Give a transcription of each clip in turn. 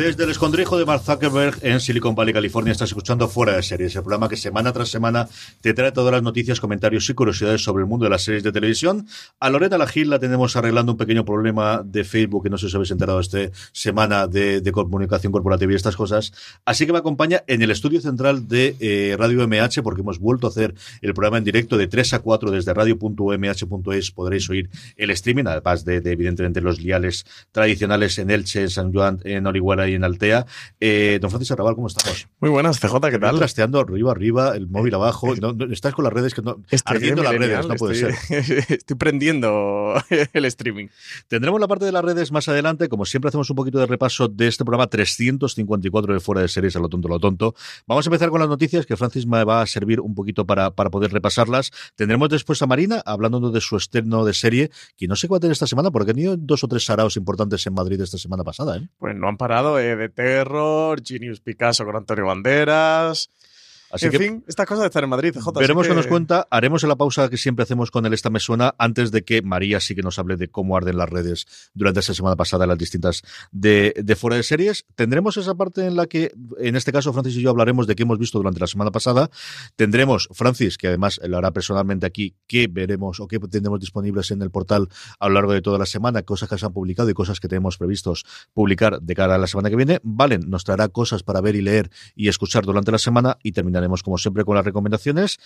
Desde el escondrijo de Mark Zuckerberg en Silicon Valley, California, estás escuchando Fuera de Series, el programa que semana tras semana te trae todas las noticias, comentarios y curiosidades sobre el mundo de las series de televisión. A Lorena Lagil la tenemos arreglando un pequeño problema de Facebook, que no sé si habéis enterado esta semana de, comunicación corporativa y estas cosas. Así que me acompaña en el estudio central de eh, Radio MH, porque hemos vuelto a hacer el programa en directo de 3 a 4 desde radio.mh.es. Podréis oír el streaming, además de, de, evidentemente los liales tradicionales en Elche, en San Juan, en Orihuela en Altea. Eh, don Francisco Arrabal, ¿cómo estamos? Muy buenas, CJ, ¿qué tal? Trasteando arriba, arriba, el móvil abajo. No, no, estás con las redes que no. Estoy ardiendo las redes, no puede estoy, ser. Estoy prendiendo el streaming. Tendremos la parte de las redes más adelante. Como siempre, hacemos un poquito de repaso de este programa 354 de Fuera de Series, a lo tonto, a lo tonto. Vamos a empezar con las noticias que Francis me va a servir un poquito para, para poder repasarlas. Tendremos después a Marina hablando de su estreno de serie, que no sé cuál tener esta semana, porque ha tenido dos o tres saraos importantes en Madrid esta semana pasada. ¿eh? Pues no han parado de Terror, Genius Picasso con Antonio Banderas. Así en que fin, estas cosas de estar en Madrid, J. veremos así qué que- nos cuenta. Haremos la pausa que siempre hacemos con el Esta Me Suena antes de que María sí que nos hable de cómo arden las redes durante esta semana pasada en las distintas de, de fuera de series. Tendremos esa parte en la que, en este caso, Francis y yo hablaremos de qué hemos visto durante la semana pasada. Tendremos, Francis, que además lo hará personalmente aquí, qué veremos o qué tendremos disponibles en el portal a lo largo de toda la semana, cosas que se han publicado y cosas que tenemos previstos publicar de cara a la semana que viene. Valen nos traerá cosas para ver y leer y escuchar durante la semana y terminaremos, como siempre, con las recomendaciones.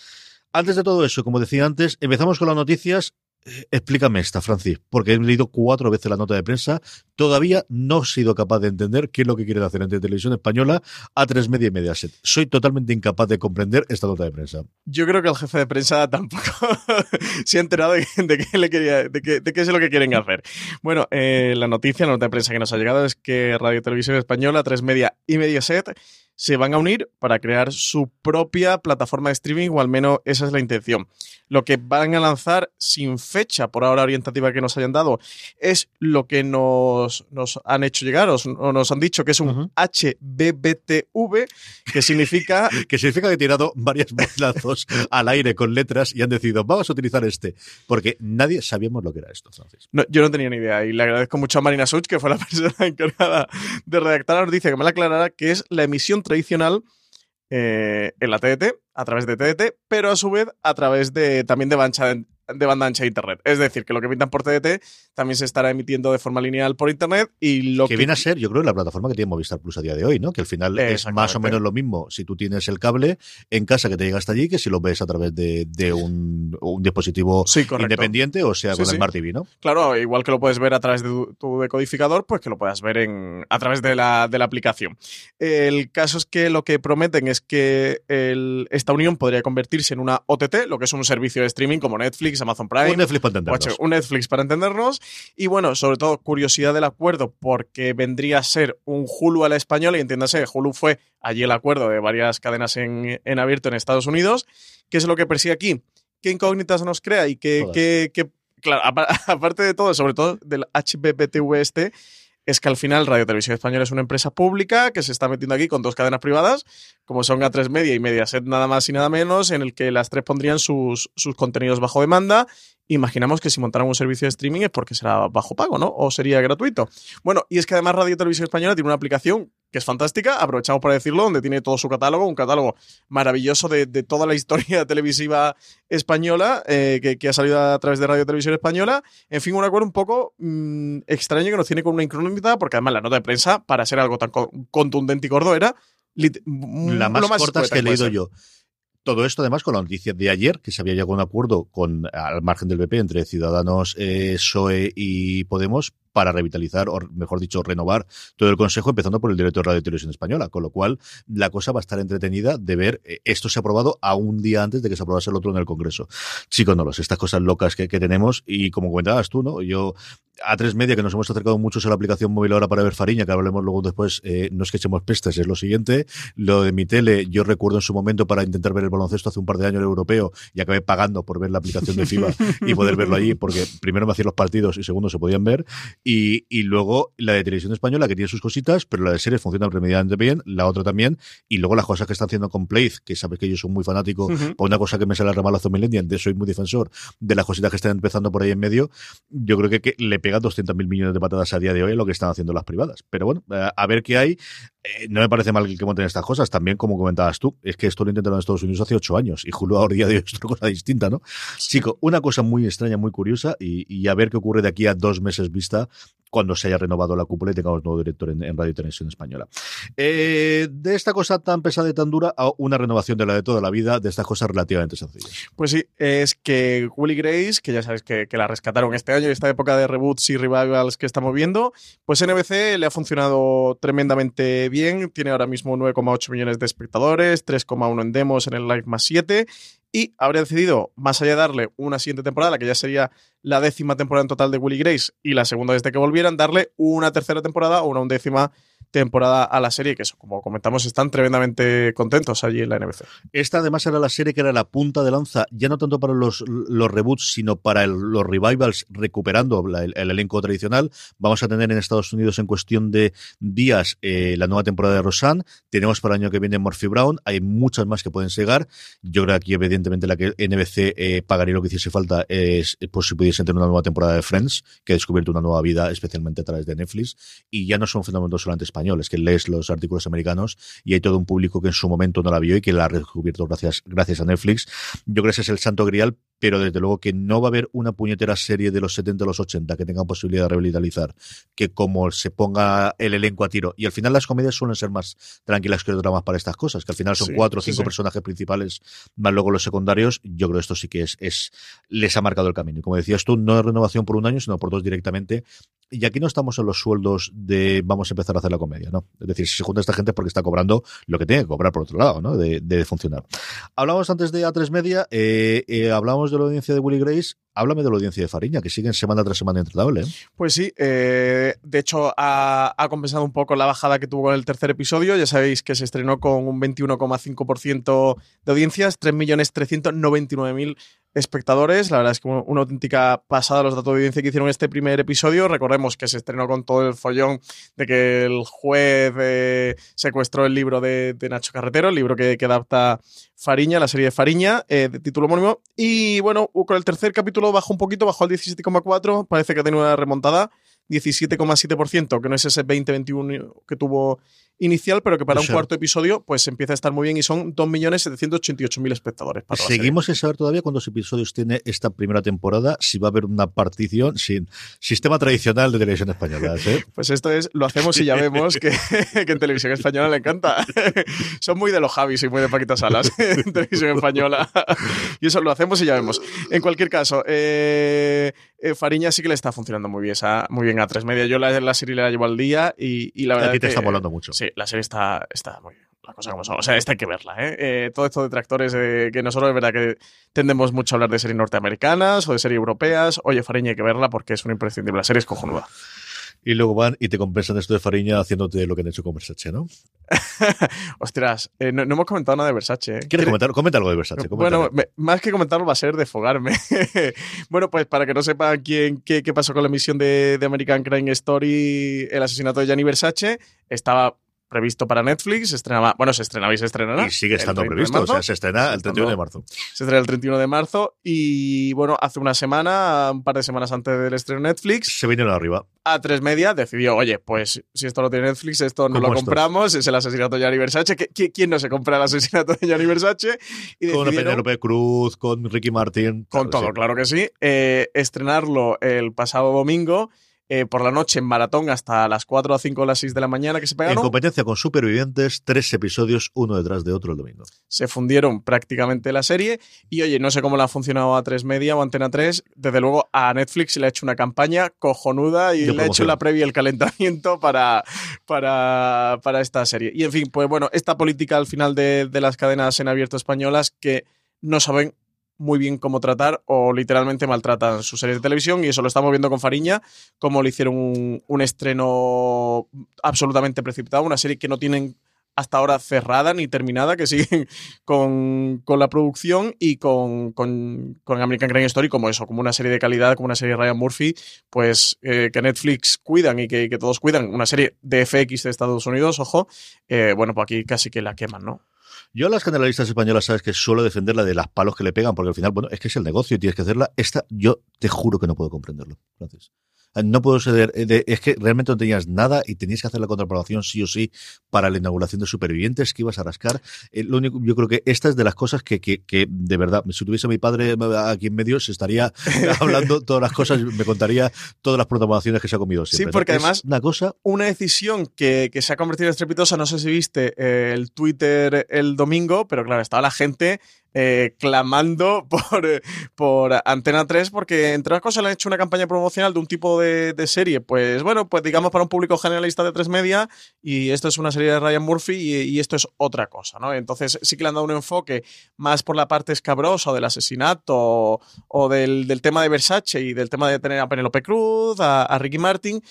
Antes de todo eso, como decía antes, empezamos con las noticias. Eh, Explícame esta, Francis, porque he leído cuatro veces la nota de prensa. Todavía no he sido capaz de entender qué es lo que quieren hacer entre Televisión Española, A3 Media y Mediaset. Soy totalmente incapaz de comprender esta nota de prensa. Yo creo que el jefe de prensa tampoco se ha enterado de, qué le quería, de, qué, de qué es lo que quieren hacer. Bueno, eh, la noticia, la nota de prensa que nos ha llegado es que Radio Televisión Española, Tres Media y Mediaset se van a unir para crear su propia plataforma de streaming, o al menos esa es la intención. Lo que van a lanzar sin fecha por ahora orientativa que nos hayan dado es lo que nos, nos han hecho llegar o, o nos han dicho que es un Ujú. HBBTV, que significa Que significa que he tirado varios bolazos al aire con letras y han decidido, vamos a utilizar este. Porque nadie sabíamos lo que era esto, Francis. No, yo no tenía ni idea y le agradezco mucho a Marina Such, que fue la persona encargada de redactar la noticia, que me la aclarará, que es la emisión tradicional eh, en la TDT, a través de TDT, pero a su vez a través de también de, bancha- de banda ancha de Internet. Es decir, que lo que pintan por TDT también se estará emitiendo de forma lineal por Internet y lo que que... viene a ser, yo creo, la plataforma que tiene Movistar Plus a día de hoy, ¿no? Que al final es más o menos lo mismo si tú tienes el cable en casa que te llega hasta allí que si lo ves a través de, de un, un dispositivo Sí, independiente o sea Sí, con sí. el Smart TV, ¿no? Claro, igual que lo puedes ver a través de tu, tu decodificador, pues que lo puedas ver en, a través de la, de la aplicación. El caso es que lo que prometen es que el- esta unión podría convertirse en una OTT, lo que es un servicio de streaming como Netflix, Amazon Prime. Un Netflix para entendernos. Un Netflix para entendernos. Y bueno, sobre todo, curiosidad del acuerdo, porque vendría a ser un Hulu a la española, y entiéndase, Hulu fue allí el acuerdo de varias cadenas en, en abierto en Estados Unidos. ¿Qué es lo que persigue aquí? ¿Qué incógnitas nos crea? Y Todas. que- que- claro, apa- aparte de todo, sobre todo del HBBTV este, es que al final Radio Televisión Española es una empresa pública que se está metiendo aquí con dos cadenas privadas, como son A3 Media y Mediaset nada más y nada menos, en el que las tres pondrían sus, sus contenidos bajo demanda imaginamos que si montaran un servicio de streaming es porque será bajo pago, ¿no? O sería gratuito. Bueno, y es que además Radio Televisión Española tiene una aplicación que es fantástica, aprovechamos para decirlo, donde tiene todo su catálogo, un catálogo maravilloso de, toda la historia televisiva española eh, que, ha salido a través de Radio Televisión Española. En fin, un acuerdo un poco mm, extraño que nos tiene con una incógnita, porque además la nota de prensa, para ser algo tan contundente y gordo, era la más, corta que he leído yo. Todo esto además con la noticia de ayer, que se había llegado a un acuerdo con al margen del BP entre Ciudadanos, eh, PSOE y Podemos para revitalizar, o mejor dicho, renovar todo el Consejo, empezando por el director de Radio y Televisión Española. Con lo cual, la cosa va a estar entretenida de ver eh, esto se ha aprobado a un día antes de que se aprobase el otro en el Congreso. Chicos, no los, estas cosas locas que, que tenemos, y como comentabas tú, ¿no? Yo, a tres media, que nos hemos acercado mucho a la aplicación móvil ahora para ver Fariña, que hablemos luego después, eh, no es que echemos pestes, es lo siguiente. Lo de mi tele, yo recuerdo en su momento para intentar ver el baloncesto hace un par de años el europeo y acabé pagando por ver la aplicación de FIBA y poder verlo allí, porque primero me hacían los partidos y segundo se podían ver. Y, y luego la de televisión española, que tiene sus cositas, pero la de series funciona remediadamente bien, la otra también, y luego las cosas que están haciendo con Play, que sabes que yo soy muy fanático, por una cosa que me sale el ramalazo millennial, de soy muy defensor de las cositas que están empezando por ahí en medio, yo creo que, le pega 200.000 millones de patadas a día de hoy a lo que están haciendo las privadas. Pero bueno, eh, a ver qué hay. Eh, no me parece mal que monten estas cosas, también como comentabas tú, es que esto lo intentaron en Estados Unidos hace ocho años y Julio ahora día de hoy es otra cosa distinta, ¿no? Chico, una cosa muy extraña, muy curiosa y, y a ver qué ocurre de aquí a dos meses vista cuando se haya renovado la cúpula y tengamos nuevo director en, Radio Televisión Española. Eh, de esta cosa tan pesada y tan dura a una renovación de la de toda la vida, de estas cosas relativamente sencillas. Pues sí, es que Willy Grace, que ya sabes que, la rescataron este año y esta época de reboots y revivals que estamos viendo, pues NBC le ha funcionado tremendamente bien, tiene ahora mismo 9,8 millones de espectadores, 3,1 en demos en el Live más 7 y habría decidido, más allá de darle una siguiente temporada, que ya sería la décima temporada en total de Willy Grace y la segunda desde que volvieran, darle una tercera temporada o una undécima temporada a la serie, que eso, como comentamos, están tremendamente contentos allí en la NBC. Esta además era la serie que era la punta de lanza, ya no tanto para los, los reboots, sino para los revivals, recuperando el, elenco tradicional. Vamos a tener en Estados Unidos en cuestión de días eh, la nueva temporada de Roseanne, tenemos para el año que viene Murphy Brown, hay muchas más que pueden llegar. Yo creo que aquí, evidentemente, la que NBC eh, pagaría lo que hiciese falta es, pues si pudiesen tener una nueva temporada de Friends, que ha descubierto una nueva vida, especialmente a través de Netflix, y ya no son fenómenos solamente españoles es que lees los artículos americanos y hay todo un público que en su momento no la vio y que la ha descubierto gracias, gracias a Netflix. Yo creo que ese es el santo grial, pero desde luego que no va a haber una puñetera serie de los 70 o los 80 que tenga posibilidad de revitalizar, que como se ponga el elenco a tiro. Y al final las comedias suelen ser más tranquilas que los dramas para estas cosas, que al final son cuatro o cinco personajes principales, más luego los secundarios. Yo creo que esto sí que es, es, les ha marcado el camino. Y como decías tú, no es renovación por un año, sino por dos directamente. Y aquí no estamos en los sueldos de vamos a empezar a hacer la comedia, ¿no? Es decir, si se junta esta gente es porque está cobrando lo que tiene que cobrar por otro lado, ¿no? De, funcionar. Hablamos antes de A3 Media, eh, eh, hablamos de la audiencia de Willy Grace, háblame de la audiencia de Fariña, que siguen semana tras semana intratable. ¿eh? Pues sí, eh, de hecho ha, ha, compensado un poco la bajada que tuvo con el tercer episodio. Ya sabéis que se estrenó con un 21,5% de audiencias, 3.399.000 espectadores. La verdad es que una auténtica pasada los datos de audiencia que hicieron este primer episodio. Recordemos que se estrenó con todo el follón de que el juez eh, secuestró el libro de, Nacho Carretero, el libro que, adapta Fariña, la serie de Fariña, eh, de título homónimo. Y bueno, con el tercer capítulo bajó un poquito, bajó al 17,4. Parece que ha tenido una remontada. 17,7%, que no es ese 20-21 que tuvo inicial, pero que para un cuarto episodio pues empieza a estar muy bien y son 2.788.000 espectadores. Para Seguimos sin saber todavía cuántos episodios tiene esta primera temporada, si va a haber una partición sin sistema tradicional de televisión española. ¿eh? Pues esto es, lo hacemos y ya vemos que, en televisión española le encanta. son muy de los Javis y muy de Paquita Salas en televisión española. y eso lo hacemos y ya vemos. En cualquier caso, eh, eh, Fariña sí que le está funcionando muy bien, muy bien a tres media. Yo la, la serie la llevo al día y, la verdad. Aquí te está volando mucho. Sí, la serie está, está muy bien. La cosa como son. O sea, esta hay que verla, ¿eh? eh todo esto de tractores, que nosotros es verdad que tendemos mucho a hablar de series norteamericanas o de series europeas. Oye, Fariña hay que verla porque es una imprescindible. La serie es cojonuda y luego van y te compensan esto de Fariña haciéndote lo que han hecho con Versace, ¿no? Ostras, eh, no, hemos comentado nada de Versace. ¿eh? ¿Quieres comentar? Comenta algo de Versace. Bueno, más que comentarlo va a ser defogarme. bueno, pues para que no sepan quién, qué, pasó con la emisión de, de, American Crime Story, el asesinato de Gianni Versace, estaba previsto para Netflix, se estrenaba, bueno, se estrenaba y se estrenará. Y sigue estando previsto, o sea, se estrena el 31 de marzo. Se estrena el 31 de marzo y bueno, hace una semana, un par de semanas antes del estreno Netflix. Se vinieron arriba. A tres media decidió, oye, pues si esto lo tiene Netflix, esto no lo compramos, es el asesinato de Gianni Versace. ¿Quién no se compra el asesinato de Gianni Versace? Y con Penélope Cruz, con Ricky Martin. Con todo, claro que sí. Eh, estrenarlo el pasado domingo eh, por la noche en maratón hasta las 4 o 5 o las 6 de la mañana que se pegaron. En competencia con Supervivientes, tres episodios uno detrás de otro el domingo. Se fundieron prácticamente la serie y oye, no sé cómo le ha funcionado a 3 Media o Antena 3, desde luego a Netflix le ha hecho una campaña cojonuda y le ha hecho la previa el calentamiento para, para, para, esta serie. Y en fin, pues bueno, esta política al final de, de las cadenas en abierto españolas que no saben muy bien cómo tratar o literalmente maltratan sus series de televisión y eso lo estamos viendo con Fariña, como le hicieron un, estreno absolutamente precipitado, una serie que no tienen hasta ahora cerrada ni terminada, que siguen con, la producción y con, con, American Crime Story como eso, como una serie de calidad, como una serie de Ryan Murphy, pues eh, que Netflix cuidan y que, todos cuidan, una serie de FX de Estados Unidos, ojo, eh, bueno, pues aquí casi que la queman, ¿no? Yo a las generalistas españolas sabes que suelo defender la de las palos que le pegan, porque al final, bueno, es que es el negocio y tienes que hacerla. Esta, yo te juro que no puedo comprenderlo. Gracias. No puedo ceder. Eh, es que realmente no tenías nada y tenías que hacer la contraprobación sí o sí para la inauguración de supervivientes que ibas a rascar. Eh, lo único, yo creo que esta es de las cosas que, que, que, de verdad, si tuviese a mi padre aquí en medio, se estaría hablando todas las cosas, me contaría todas las programaciones que se ha comido siempre. Sí, porque además, una cosa. Una decisión que, que, se ha convertido en estrepitosa, no sé si viste eh, el Twitter el domingo, pero claro, estaba la gente eh, clamando por, por Antena 3 porque entre otras cosas le han hecho una campaña promocional de un tipo de, serie, pues bueno, pues digamos para un público generalista de tres media y esto es una serie de Ryan Murphy y, esto es otra cosa, ¿no? Entonces sí que le han dado un enfoque más por la parte escabrosa del asesinato o, del, tema de Versace y del tema de tener a Penelope Cruz, a Ricky Martin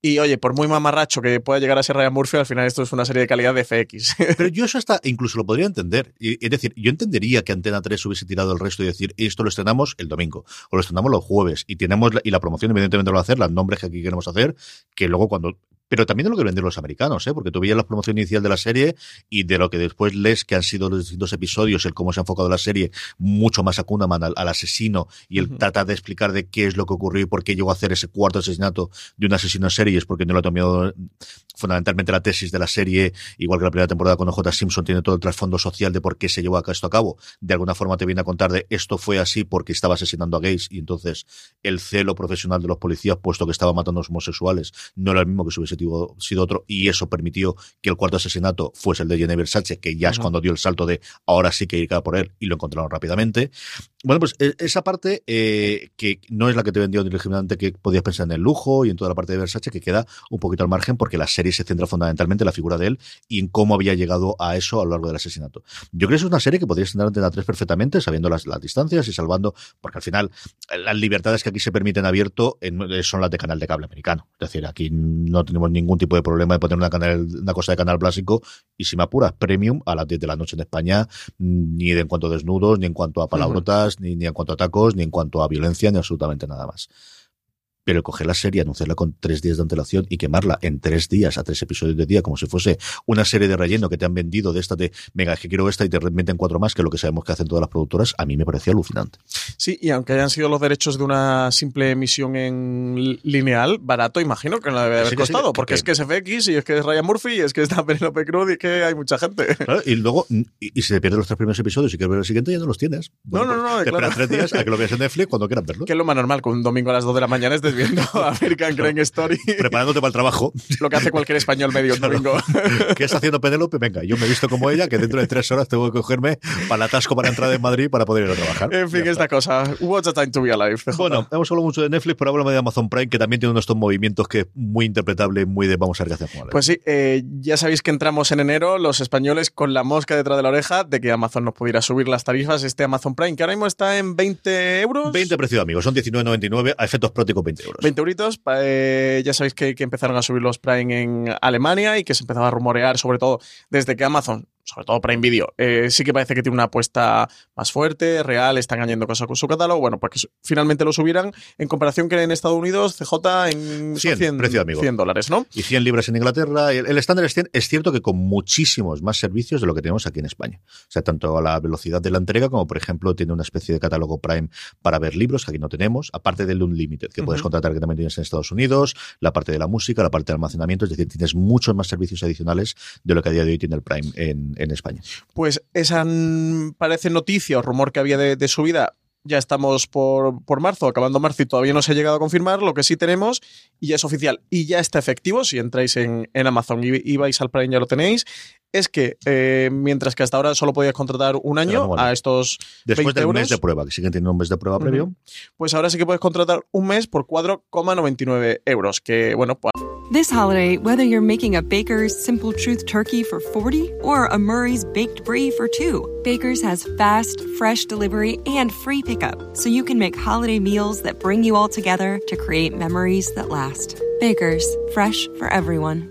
y oye, por muy mamarracho que pueda llegar a ser Ryan Murphy, al final esto es una serie de calidad de FX. Pero yo eso hasta incluso lo podría entender. Es decir, yo entendería que Antena 3 hubiese tirado el resto y decir, esto lo estrenamos el domingo, o lo estrenamos los jueves, y tenemos y la promoción evidentemente lo va a hacer, los nombres que aquí queremos hacer, que luego cuando pero también de lo que venden los americanos, ¿eh? porque tú veías la promoción inicial de la serie y de lo que después lees que han sido los distintos episodios, el cómo se ha enfocado la serie, mucho más a Kunaman, al, asesino, y el tratar de explicar de qué es lo que ocurrió y por qué llegó a hacer ese cuarto asesinato de un asesino en series, porque no lo ha tomado fundamentalmente la tesis de la serie, igual que la primera temporada con J. Simpson, tiene todo el trasfondo social de por qué se llevó esto a cabo. De alguna forma te viene a contar de esto fue así porque estaba asesinando a gays y entonces el celo profesional de los policías, puesto que estaba matando a los homosexuales, no era el mismo que si hubiese sido otro y eso permitió que el cuarto asesinato fuese el de Jenny Versace, que ya es cuando dio el salto de ahora sí que ir por él y lo encontraron rápidamente. Bueno, pues e, esa parte eh, que no es la que te vendió originalmente que podías pensar en el lujo y en toda la parte de Versace que queda un poquito al margen porque la serie se centra fundamentalmente en la figura de él y en cómo había llegado a eso a lo largo del asesinato. Yo creo que es una serie que podrías tener en la 3 perfectamente, sabiendo las, las, distancias y salvando, porque al final las libertades que aquí se permiten abierto son las de canal de cable americano. Es decir, aquí no tenemos ningún tipo de problema de poner una, canal, una cosa de canal básico y si me apuras, premium a las 10 de la noche en España, ni en cuanto a desnudos, ni en cuanto a palabrotas, ni, en cuanto a tacos, ni en cuanto a violencia, ni absolutamente nada más pero coger la serie, anunciarla con tres días de antelación y quemarla en tres días a tres episodios de día, como si fuese una serie de relleno que te han vendido de esta de, venga, es que quiero esta y te remiten cuatro más, que es lo que sabemos que hacen todas las productoras, a mí me parecía alucinante. Sí, y aunque hayan sido los derechos de una simple emisión en lineal, barato, imagino que no debe haber costado, porque es que es FX y es que es Ryan Murphy y es que está Penelope Cruz y que hay mucha gente. y luego, y, si te pierdes los tres primeros episodios y quieres ver el siguiente, ya no los tienes. no, no, no. Te esperas tres días a que lo veas en Netflix cuando quieras verlo. Que es lo más normal, que un domingo a las dos de la mañana estés viendo American Crime Story. Preparándote para el trabajo. Lo que hace cualquier español medio domingo. ¿Qué está haciendo Penélope? Venga, yo me he visto como ella, que dentro de tres horas tengo que cogerme para el atasco para entrar en Madrid para poder ir a trabajar. En fin, esta cosa. What's a time to be alive? Bueno, hemos hablado mucho de Netflix, pero hablamos de Amazon Prime, que también tiene unos movimientos que es muy interpretable, muy de vamos a ver qué hacemos. Pues sí, eh, ya sabéis que entramos en enero, los españoles con la mosca detrás de la oreja de que Amazon nos pudiera subir las tarifas, este Amazon Prime, que ahora mismo está en 20 euros. 20 precio amigos, son 19,99, a efectos prácticos 20 euros. 20 euritos, eh, ya sabéis que, empezaron a subir los Prime en Alemania y que se empezaba a rumorear, sobre todo desde que Amazon sobre todo Prime Video, eh, sí que parece que tiene una apuesta más fuerte, real, están añadiendo cosas con su catálogo. Bueno, pues que finalmente lo subieran en comparación que en Estados Unidos, CJ en 100, precio amigo. 100 dólares, ¿no? Y 100 libras en Inglaterra. El, el estándar es 100. Es cierto que con muchísimos más servicios de lo que tenemos aquí en España. O sea, tanto a la velocidad de la entrega como, por ejemplo, tiene una especie de catálogo Prime para ver libros, que aquí no tenemos, aparte del Unlimited, que puedes contratar que también tienes en Estados Unidos, la parte de la música, la parte de almacenamiento, es decir, tienes muchos más servicios adicionales de lo que a día de hoy tiene el Prime en, en España. Pues esa mm, parece noticia o rumor que había de, de subida ya estamos por, por, marzo, acabando marzo y todavía no se ha llegado a confirmar. Lo que sí tenemos, y ya es oficial y ya está efectivo, si entráis en, en Amazon y, y, vais al Prime ya lo tenéis, es que eh, mientras que hasta ahora solo podías contratar un año a estos Después 20 del euros, mes de prueba, que siguen teniendo un mes de prueba previo. Pues ahora sí que puedes contratar un mes por 4,99 euros, que bueno, pues This holiday, whether you're making a Baker's Simple Truth turkey for 40 or a Murray's Baked Brie for 2, Baker's has fast, fresh delivery and free pickup, so you can make holiday meals that bring you all together to create memories that last. Baker's, fresh for everyone.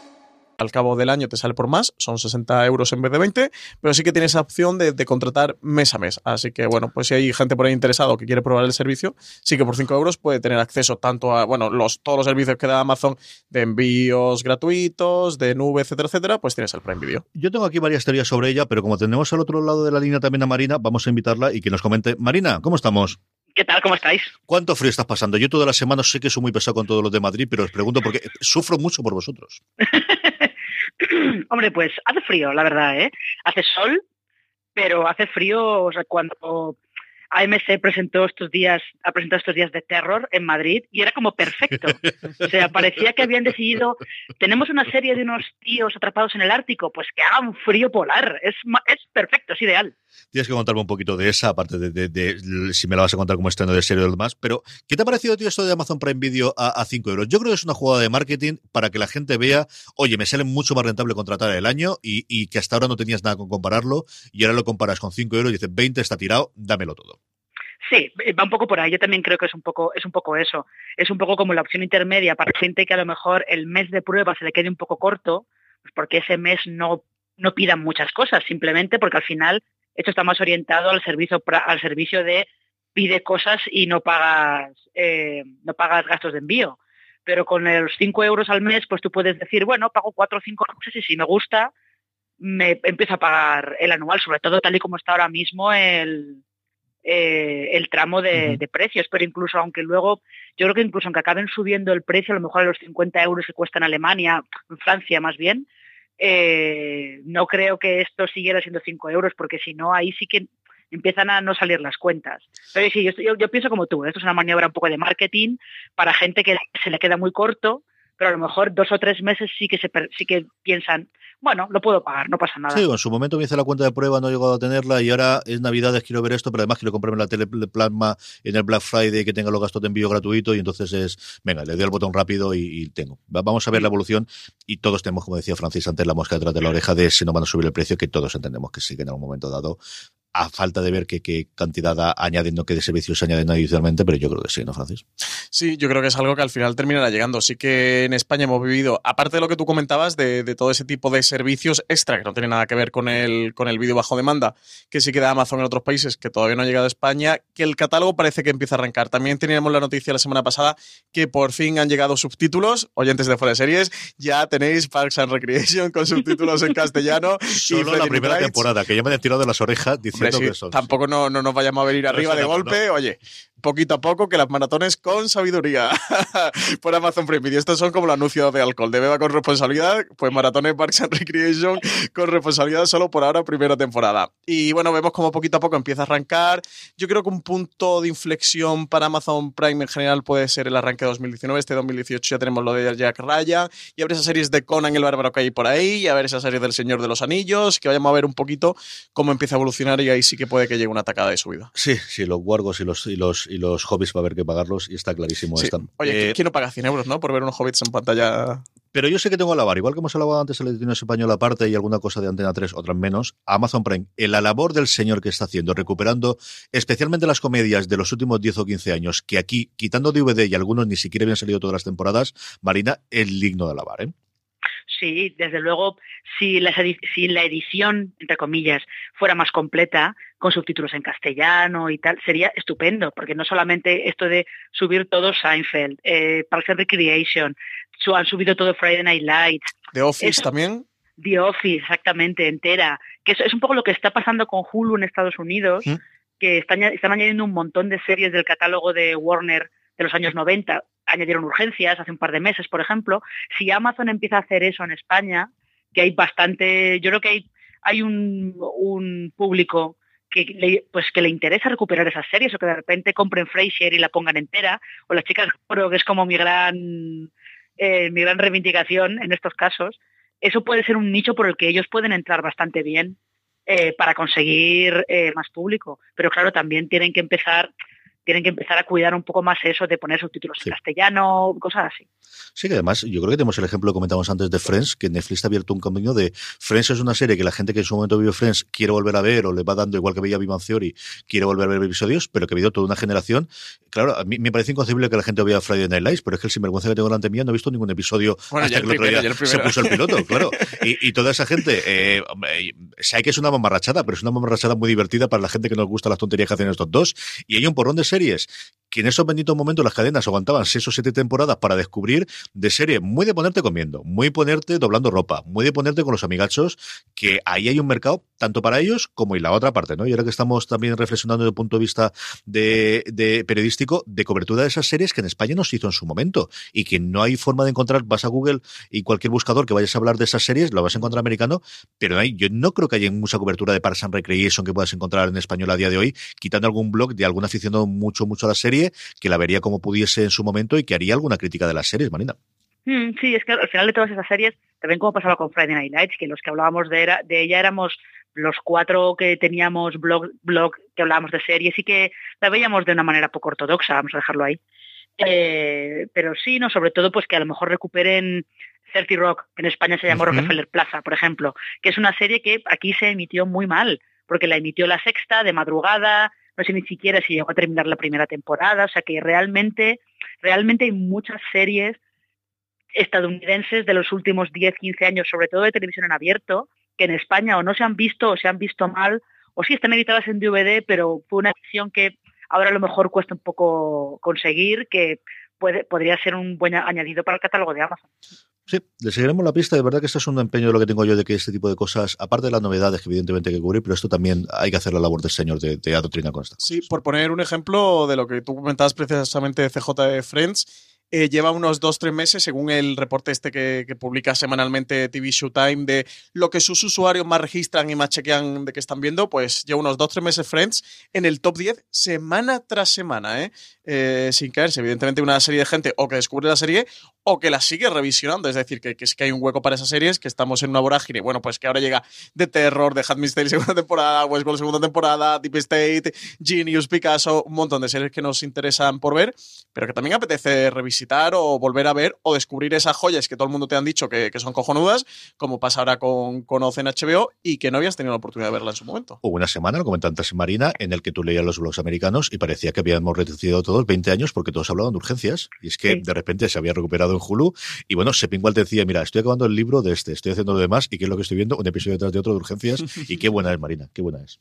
al cabo del año te sale por más, son 60 euros en vez de 20, pero sí que tienes esa opción de, de, contratar mes a mes. Así que, bueno, pues si hay gente por ahí interesado que quiere probar el servicio, sí que por 5 euros puede tener acceso tanto a, bueno, los, todos los servicios que da Amazon de envíos gratuitos, de nube, etcétera, etcétera, pues tienes el Prime Video. Yo tengo aquí varias teorías sobre ella, pero como tenemos al otro lado de la línea también a Marina, vamos a invitarla y que nos comente. Marina, ¿cómo estamos? ¿Qué tal? ¿Cómo estáis? ¿Cuánto frío estás pasando? Yo todas las semanas sé que soy muy pesado con todos los de Madrid, pero os pregunto porque sufro mucho por vosotros. Hombre, pues hace frío, la verdad, ¿eh? Hace sol, pero hace frío, o sea, cuando AMC presentó estos días, ha presentado estos días de terror en Madrid y era como perfecto. O sea, parecía que habían decidido, tenemos una serie de unos tíos atrapados en el Ártico, pues que haga un frío polar. Es, es perfecto, es ideal. Tienes que contarme un poquito de esa, aparte de, de, de, si me la vas a contar como estreno de serie o demás. Pero, ¿qué te ha parecido, tío, esto de Amazon Prime Video a, a 5 euros? Yo creo que es una jugada de marketing para que la gente vea, oye, me sale mucho más rentable contratar el año y, y que hasta ahora no tenías nada con compararlo y ahora lo comparas con 5 euros y dices, 20 está tirado, dámelo todo. Sí, va un poco por ahí. Yo también creo que es un poco, es un poco eso. Es un poco como la opción intermedia para gente que a lo mejor el mes de prueba se le quede un poco corto, pues porque ese mes no, no pidan muchas cosas, simplemente porque al final esto está más orientado al servicio, al servicio de pide cosas y no pagas, eh, no pagas gastos de envío. Pero con los 5 euros al mes, pues tú puedes decir, bueno, pago 4 o 5 meses y si me gusta, me empiezo a pagar el anual, sobre todo tal y como está ahora mismo el, eh, el tramo de, uh -huh. de, precios, pero incluso aunque luego, yo creo que incluso aunque acaben subiendo el precio, a lo mejor a los 50 euros que cuesta en Alemania, en Francia más bien, eh, no creo que esto siguiera siendo 5 euros, porque si no, ahí sí que empiezan a no salir las cuentas. Pero sí, yo, yo, yo pienso como tú, esto es una maniobra un poco de marketing para gente que se le queda muy corto, pero a lo mejor dos o tres meses sí que se sí que piensan, bueno, lo puedo pagar, no pasa nada. Sí, en su momento me hice la cuenta de prueba, no he llegado a tenerla y ahora es Navidades, quiero ver esto, pero además quiero comprarme la teleplasma en el Black Friday que tenga los gastos de envío gratuito y entonces es, venga, le doy al botón rápido y, y tengo. Vamos a ver la evolución y todos tenemos, como decía Francis antes, la mosca detrás de la oreja de si no van a subir el precio, que todos entendemos que sí que en algún momento dado a falta de ver qué, qué cantidad añadiendo, qué de servicios se añaden adicionalmente, pero yo creo que sí, ¿no, Francis? Sí, yo creo que es algo que al final terminará llegando. Sí que en España hemos vivido, aparte de lo que tú comentabas, de, de todo ese tipo de servicios extra, que no tiene nada que ver con el, con el vídeo bajo demanda, que sí que da Amazon en otros países, que todavía no ha llegado a España, que el catálogo parece que empieza a arrancar. También teníamos la noticia la semana pasada que por fin han llegado subtítulos, oyentes de fuera de series, ya tenéis Parks and Recreation con subtítulos en castellano. Solo la primera Rights. temporada, que ya me han tirado de las orejas diciendo Hombre, sí, que son. Tampoco no, no nos vayamos a venir arriba de golpe, no. oye. Poquito a poco que las maratones con sabiduría por Amazon Prime Video. Estos son como los anuncios de alcohol, de beba con responsabilidad, pues maratones Parks and Recreation con responsabilidad solo por ahora, primera temporada. Y bueno, vemos como poquito a poco empieza a arrancar. Yo creo que un punto de inflexión para Amazon Prime en general puede ser el arranque de 2019. Este 2018 ya tenemos lo de Jack Ryan y ver esas series de Conan el Bárbaro que hay por ahí y a ver esa serie del Señor de los Anillos, que vayamos a ver un poquito cómo empieza a evolucionar y ahí sí que puede que llegue una atacada de subida. Sí, sí, los wargos y los, y los, y los hobbits va a haber que pagarlos y está clarísimo. Sí. Oye, Eh, ¿quién no paga 100 euros, no? Por ver unos hobbits en pantalla. Pero yo sé que tengo a lavar, igual que hemos hablado antes el destino español aparte y alguna cosa de Antena 3, otras menos, Amazon Prime, en la labor del señor que está haciendo, recuperando especialmente las comedias de los últimos 10 o 15 años, que aquí, quitando DVD y algunos ni siquiera habían salido todas las temporadas, Marina, el digno de alabar, ¿eh? Sí, desde luego, si, edi- si la edición, entre comillas, fuera más completa, con subtítulos en castellano y tal, sería estupendo, porque no solamente esto de subir todo Seinfeld, eh, Parks and Recreation, su- han subido todo Friday Night Lights, The Office también. The Office, exactamente, entera, que eso es un poco lo que está pasando con Hulu en Estados Unidos, ¿Mm? que están, están añadiendo un montón de series del catálogo de Warner de los años 90, añadieron urgencias hace un par de meses, por ejemplo. Si Amazon empieza a hacer eso en España, que hay bastante, yo creo que hay, hay un, público que le, pues que le interesa recuperar esas series o que de repente compren Frasier y la pongan entera, o las chicas oro, que es como mi gran, eh, mi gran reivindicación en estos casos, eso puede ser un nicho por el que ellos pueden entrar bastante bien eh, para conseguir eh, más público. Pero claro, también tienen que empezar tienen que empezar a cuidar un poco más eso de poner subtítulos Sí. en castellano, cosas así. Sí, que además yo creo que tenemos el ejemplo que comentábamos antes de Friends, que Netflix ha abierto un camino de Friends es una serie que la gente que en su momento vio Friends quiere volver a ver o le va dando igual que veía Big Bang Theory, quiere volver a ver episodios, pero que ha habido toda una generación. Claro, a mí me parece inconcebible que la gente vea Friday Night Lights, pero es que el sinvergüenza que tengo delante mía no he visto ningún episodio Bueno, hasta ya que el el otro primero, día se puso el piloto, claro. Y, y toda esa gente, eh, sé que es una mamarrachada, pero es una mamarrachada muy divertida para la gente que nos gusta las tonterías que hacen estos dos. Y hay un porrón de series que en esos benditos momentos las cadenas aguantaban seis o siete temporadas para descubrir de serie muy de ponerte comiendo, muy ponerte doblando ropa, muy de ponerte con los amigachos, que ahí hay un mercado tanto para ellos como y la otra parte, ¿no? Y ahora que estamos también reflexionando desde el punto de vista de, de periodístico, de cobertura de esas series que en España no se hizo en su momento y que no hay forma de encontrar, vas a Google y cualquier buscador que vayas a hablar de esas series, lo vas a encontrar americano, pero hay, yo no creo que haya mucha cobertura de Parks and Recreation que puedas encontrar en español a día de hoy, quitando algún blog de algún aficionado mucho, mucho a la serie, que la vería como pudiese en su momento y que haría alguna crítica de las series, Marina. Mm, sí, es que al final de todas esas series, también como pasaba con Friday Night Lights, que los que hablábamos de, era, de ella éramos los cuatro que teníamos blog, blog que hablábamos de series y que la veíamos de una manera poco ortodoxa, vamos a dejarlo ahí. Eh, pero sí, no, sobre todo pues que a lo mejor recuperen 30 Rock, que en España se llamó Ujú. Rockefeller Plaza, por ejemplo, que es una serie que aquí se emitió muy mal, porque la emitió la sexta de madrugada, no sé ni siquiera si llegó a terminar la primera temporada, o sea que realmente, realmente hay muchas series estadounidenses de los últimos 10, 15 años, sobre todo de televisión en abierto, que en España o no se han visto o se han visto mal, o sí están editadas en DVD, pero fue una edición que ahora a lo mejor cuesta un poco conseguir, que puede, podría ser un buen añadido para el catálogo de Amazon. Sí, le seguiremos la pista. De verdad que esto es un empeño de lo que tengo yo de que este tipo de cosas, aparte de las novedades que evidentemente hay que cubrir, pero esto también hay que hacer la labor del señor de, de adoctrina con estas Sí, por poner un ejemplo de lo que tú comentabas precisamente de CJ de Friends, eh, lleva unos dos, tres meses, según el reporte este que, que publica semanalmente TV Showtime, de lo que sus usuarios más registran y más chequean de que están viendo, pues lleva unos dos, tres meses Friends en el top 10 semana tras semana, ¿eh? Eh, sin caerse. Evidentemente, una serie de gente o que descubre la serie o que la sigue revisionando. Es decir, que, que sí que hay un hueco para esas series, que estamos en una vorágine. Bueno, pues que ahora llega The Terror, The Handmaid's Tale segunda temporada, Westworld segunda temporada, Deep State, Genius, Picasso, un montón de series que nos interesan por ver, pero que también apetece revisitar o volver a ver o descubrir esas joyas que todo el mundo te han dicho que, que son cojonudas, como pasa ahora con, con Oz en HBO y que no habías tenido la oportunidad de verla en su momento. Hubo una semana, lo comenté antes en Marina, en el que tú leías los blogs americanos y parecía que habíamos reducido todos 20 años porque todos hablaban de urgencias. Y es que Sí. de repente se había recuperado en Hulu. Y bueno, Sepingual te decía, mira, estoy acabando el libro de este, estoy haciendo lo demás y ¿qué es lo que estoy viendo? Un episodio detrás de otro de urgencias. y qué buena es, Marina, qué buena es.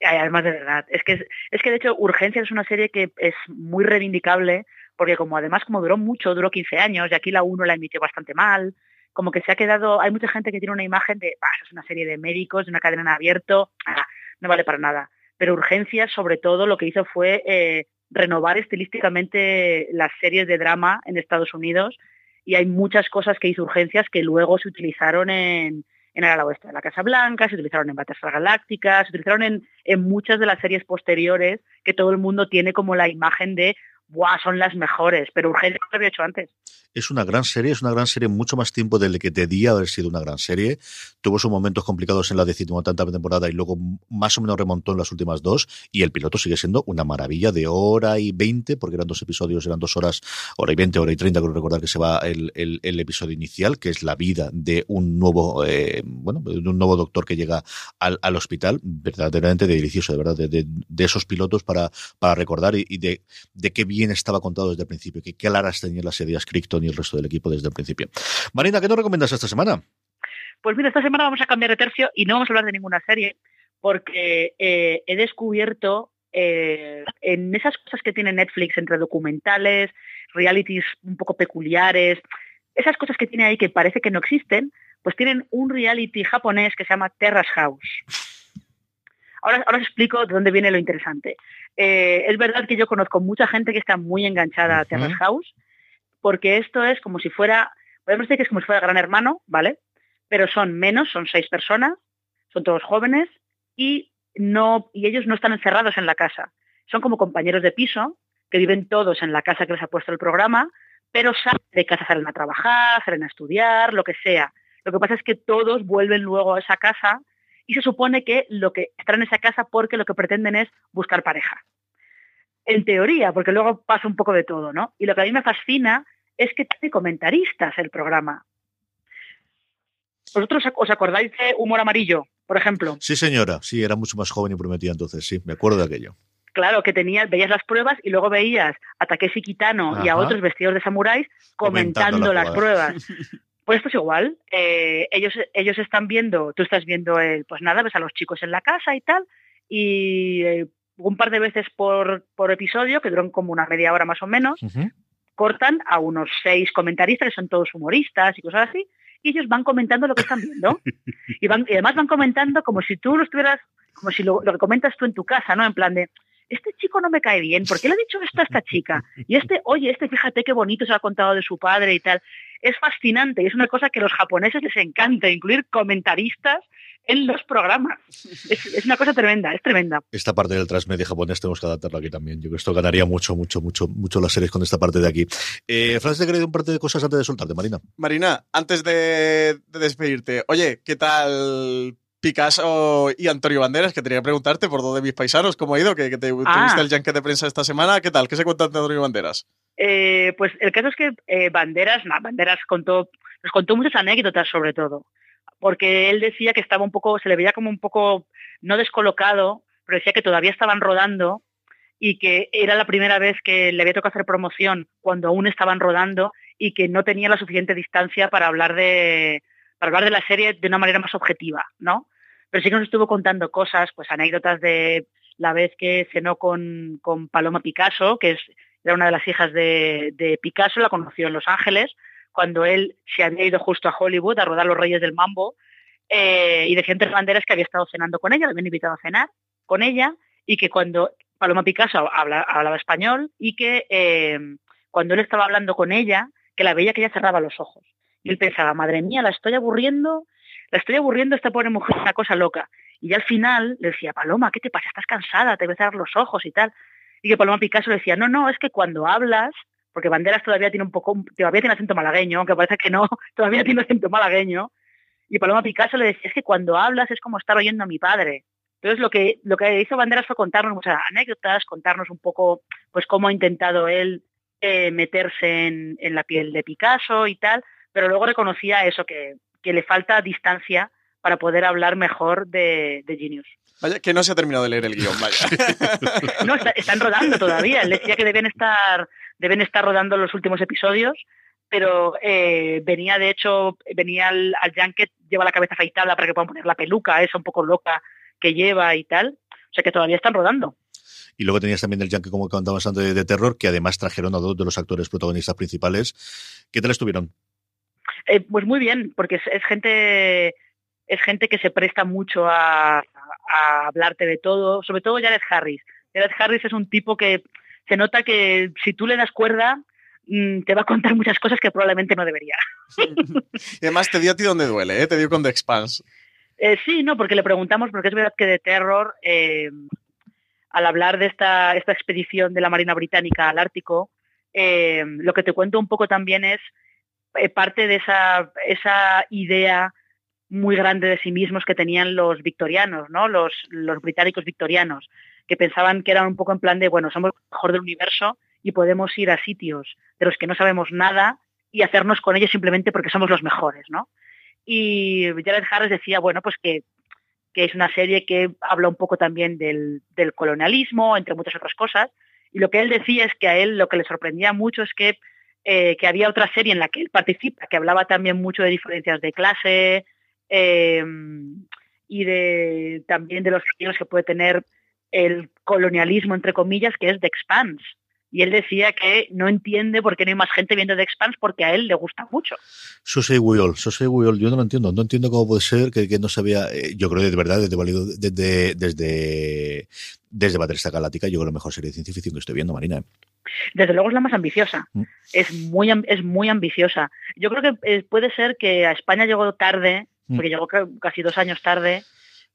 Además, de verdad, es que, es, que de hecho Urgencias es una serie que es muy reivindicable, porque como además como duró mucho, duró 15 años, y aquí la 1 la emitió bastante mal, como que se ha quedado, hay mucha gente que tiene una imagen de, "Bah, es una serie de médicos, de una cadena en abierto, ah, no vale para nada. Pero Urgencias, sobre todo, lo que hizo fue eh, renovar estilísticamente las series de drama en Estados Unidos y hay muchas cosas que hizo urgencias que luego se utilizaron en, en el ala oeste de la Casa Blanca, se utilizaron en Battlestar Galáctica, se utilizaron en, en muchas de las series posteriores que todo el mundo tiene como la imagen de ¡buah! son las mejores, pero urgente lo había hecho antes. Es una gran serie, es una gran serie mucho más tiempo del que debía haber sido una gran serie. Tuvo sus momentos complicados en la decimotanta temporada y luego más o menos remontó en las últimas dos. Y el piloto sigue siendo una maravilla de hora y veinte, porque eran dos episodios, eran dos horas, hora y veinte, hora y treinta, creo recordar que se va el, el, el, episodio inicial, que es la vida de un nuevo, eh, bueno, de un nuevo doctor que llega al, al hospital. Verdaderamente delicioso, de verdad, de, de, esos pilotos para, para recordar y, de, qué bien estaba contado desde el principio, que claras tenían las ideas Crichton el resto del equipo desde el principio. Marina, ¿qué nos recomiendas esta semana? Pues mira, esta semana vamos a cambiar de tercio y no vamos a hablar de ninguna serie, porque eh, he descubierto eh, en esas cosas que tiene Netflix entre documentales, realities un poco peculiares, esas cosas que tiene ahí que parece que no existen, pues tienen un reality japonés que se llama Terrace House. Ahora, ahora os explico de dónde viene lo interesante. Eh, es verdad que yo conozco mucha gente que está muy enganchada a Terrace House, porque esto es como si fuera, podemos decir que es como si fuera Gran Hermano, ¿vale? Pero son menos, son seis personas, son todos jóvenes y no y ellos no están encerrados en la casa. Son como compañeros de piso que viven todos en la casa que les ha puesto el programa, pero salen de casa, salen a trabajar, salen a estudiar, lo que sea. Lo que pasa es que todos vuelven luego a esa casa y se supone que lo que están en esa casa porque lo que pretenden es buscar pareja. En teoría, porque luego pasa un poco de todo, ¿no? Y lo que a mí me fascina es que tiene comentaristas el programa. ¿Vosotros os acordáis de Humor Amarillo, por ejemplo? Sí, señora. Sí, era mucho más joven y prometía entonces, sí, me acuerdo de aquello. Claro, que tenías, veías las pruebas y luego veías a Takeshi Kitano Ajá. y a otros vestidos de samuráis comentando, comentando las pruebas. Pues esto es igual. Eh, ellos, ellos están viendo, tú estás viendo, el, pues nada, ves a los chicos en la casa y tal, y eh, un par de veces por, por, episodio, que duran como una media hora más o menos, uh -huh. cortan a unos seis comentaristas, que son todos humoristas y cosas así, y ellos van comentando lo que están viendo. y, van, y además van comentando como si tú lo estuvieras, como si lo, lo que comentas tú en tu casa, ¿no? En plan de, este chico no me cae bien, ¿por qué le ha dicho esto a esta chica? Y este, oye, este fíjate qué bonito se lo ha contado de su padre y tal. Es fascinante y es una cosa que a los japoneses les encanta, incluir comentaristas en los programas. Es, es, una cosa tremenda, es tremenda. Esta parte del transmedia japonés tenemos que adaptarlo aquí también. Yo creo que esto ganaría mucho, mucho, mucho, mucho las series con esta parte de aquí. Eh, Francis, te quería un par de cosas antes de soltarte, Marina. Marina, antes de, de despedirte, oye, ¿qué tal Picasso y Antonio Banderas, que tenía que preguntarte por dos de mis paisanos, ¿cómo ha ido? Que, que te ah. tuviste el yanque de prensa esta semana, ¿qué tal? ¿Qué se cuenta de Antonio Banderas? Eh, pues el caso es que eh, Banderas, nah, Banderas contó, nos contó muchas anécdotas sobre todo, porque él decía que estaba un poco, se le veía como un poco, no descolocado, pero decía que todavía estaban rodando y que era la primera vez que le había tocado hacer promoción cuando aún estaban rodando y que no tenía la suficiente distancia para hablar de, para hablar de la serie de una manera más objetiva, ¿no? Pero sí que nos estuvo contando cosas, pues anécdotas de la vez que cenó con, con Paloma Picasso, que es, era una de las hijas de, Picasso, la conoció en Los Ángeles, cuando él se había ido justo a Hollywood a rodar Los Reyes del Mambo, eh, y decía entre banderas que había estado cenando con ella, le habían invitado a cenar con ella, y que cuando Paloma Picasso habla, hablaba español, y que eh, cuando él estaba hablando con ella, que la veía que ella cerraba los ojos. Y él pensaba, madre mía, la estoy aburriendo, la estoy aburriendo esta pobre mujer, una cosa loca. Y al final le decía, Paloma, ¿qué te pasa? Estás cansada, te voy a cerrar los ojos y tal. Y que Paloma Picasso le decía, no, no, es que cuando hablas, porque Banderas todavía tiene un poco, todavía tiene acento malagueño, aunque parece que no, todavía tiene acento malagueño. Y Paloma Picasso le decía, es que cuando hablas es como estar oyendo a mi padre. Entonces lo que, lo que hizo Banderas fue contarnos muchas anécdotas, contarnos un poco pues cómo ha intentado él eh, meterse en la piel de Picasso y tal, pero luego reconocía eso, que, que le falta distancia para poder hablar mejor de, de, Genius. Vaya, que no se ha terminado de leer el guion, vaya. no, está, están rodando todavía. Él decía que deben estar, deben estar rodando los últimos episodios, pero eh, venía, de hecho, venía al, al Junket, lleva la cabeza afeitada para que puedan poner la peluca, esa un poco loca que lleva y tal. O sea que todavía están rodando. Y luego tenías también el Junket, como contabas antes, de, de terror, que además trajeron a dos de los actores protagonistas principales. ¿Qué tal estuvieron? Eh, pues muy bien, porque es, es, gente es gente que se presta mucho a, a, hablarte de todo, sobre todo Jared Harris. Jared Harris es un tipo que se nota que si tú le das cuerda, mm, te va a contar muchas cosas que probablemente no debería. y además te dio a ti donde duele, ¿eh? te dio con The Expanse. Eh, sí, no, porque le preguntamos, porque es verdad que de terror, eh, al hablar de esta, esta expedición de la Marina Británica al Ártico, lo que te cuento un poco también es parte de esa, esa idea muy grande de sí mismos que tenían los victorianos, ¿no? Los, los británicos victorianos, que pensaban que eran un poco en plan de, bueno, somos el mejor del universo y podemos ir a sitios de los que no sabemos nada y hacernos con ellos simplemente porque somos los mejores, ¿no? Y Jared Harris decía, bueno, pues que, que es una serie que habla un poco también del, colonialismo, entre muchas otras cosas. Y lo que él decía es que a él lo que le sorprendía mucho es que, eh, que había otra serie en la que él participa, que hablaba también mucho de diferencias de clase eh, y de también de los efectos que puede tener el colonialismo, entre comillas, que es The Expanse y él decía que no entiende por qué no hay más gente viendo The Expanse porque a él le gusta mucho. So say we all. Yo no lo entiendo, no entiendo cómo puede ser que, que no sabía, eh, yo creo que de verdad desde desde desde desde Battlestar Galáctica, yo creo la mejor serie de ciencia ficción que estoy viendo, Marina. Desde luego es la más ambiciosa, mm. es muy es muy ambiciosa. Yo creo que eh, puede ser que a España llegó tarde, mm. porque llegó casi dos años tarde,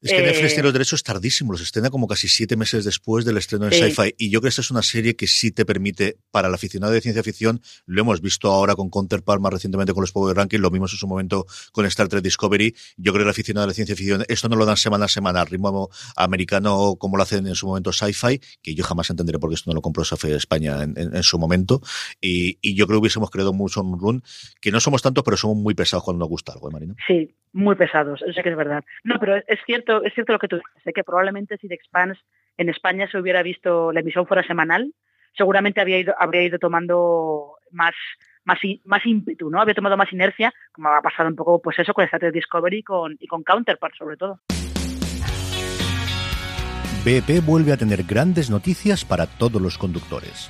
es que Netflix tiene los derechos tardísimos, los estrena como casi siete meses después del estreno de sí. Sci-Fi. Y yo creo que esta es una serie que sí te permite, para el aficionado de ciencia ficción, lo hemos visto ahora con Counterpart, más recientemente con los Power Ranking, lo vimos en su momento con Star Trek Discovery. Yo creo que el aficionado de la ciencia ficción, esto no lo dan semana a semana, ritmo americano como lo hacen en su momento Sci-Fi, que yo jamás entenderé por qué esto no lo compró Sci-Fi España en, en, en, su momento. Y, y, yo creo que hubiésemos creado mucho un run, que no somos tantos, pero somos muy pesados cuando nos gusta algo, ¿eh, Marina? Sí, muy pesados, sé que es verdad. No, pero es cierto, es cierto lo que tú dices que probablemente si The Expanse en España se hubiera visto, la emisión fuera semanal, seguramente habría ido, habría ido tomando más, más, más ímpetu, ¿no? Habría tomado más inercia, como ha pasado un poco, pues eso, con Star Trek Discovery y con, y con Counterpart, sobre todo. BP vuelve a tener grandes noticias para todos los conductores.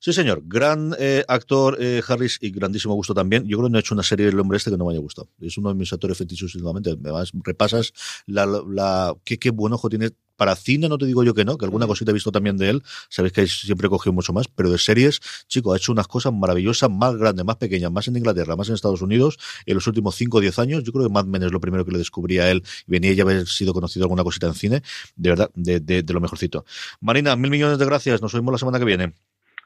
Sí, señor. Gran eh, actor eh, Harris y grandísimo gusto también. Yo creo que no he hecho una serie del hombre este que no me haya gustado. Es uno de mis actores fetichos últimamente. Además, repasas la, la qué, qué buen ojo tiene para cine no te digo yo que no, que alguna cosita he visto también de él, sabéis que siempre he cogido mucho más, pero de series, chico, ha hecho unas cosas maravillosas, más grandes, más pequeñas, más en Inglaterra, más en Estados Unidos, en los últimos 5 o 10 años, yo creo que Mad Men es lo primero que le descubrí a él, y venía ya haber sido conocido alguna cosita en cine, de verdad, de, de, de lo mejorcito. Marina, mil millones de gracias, nos vemos la semana que viene.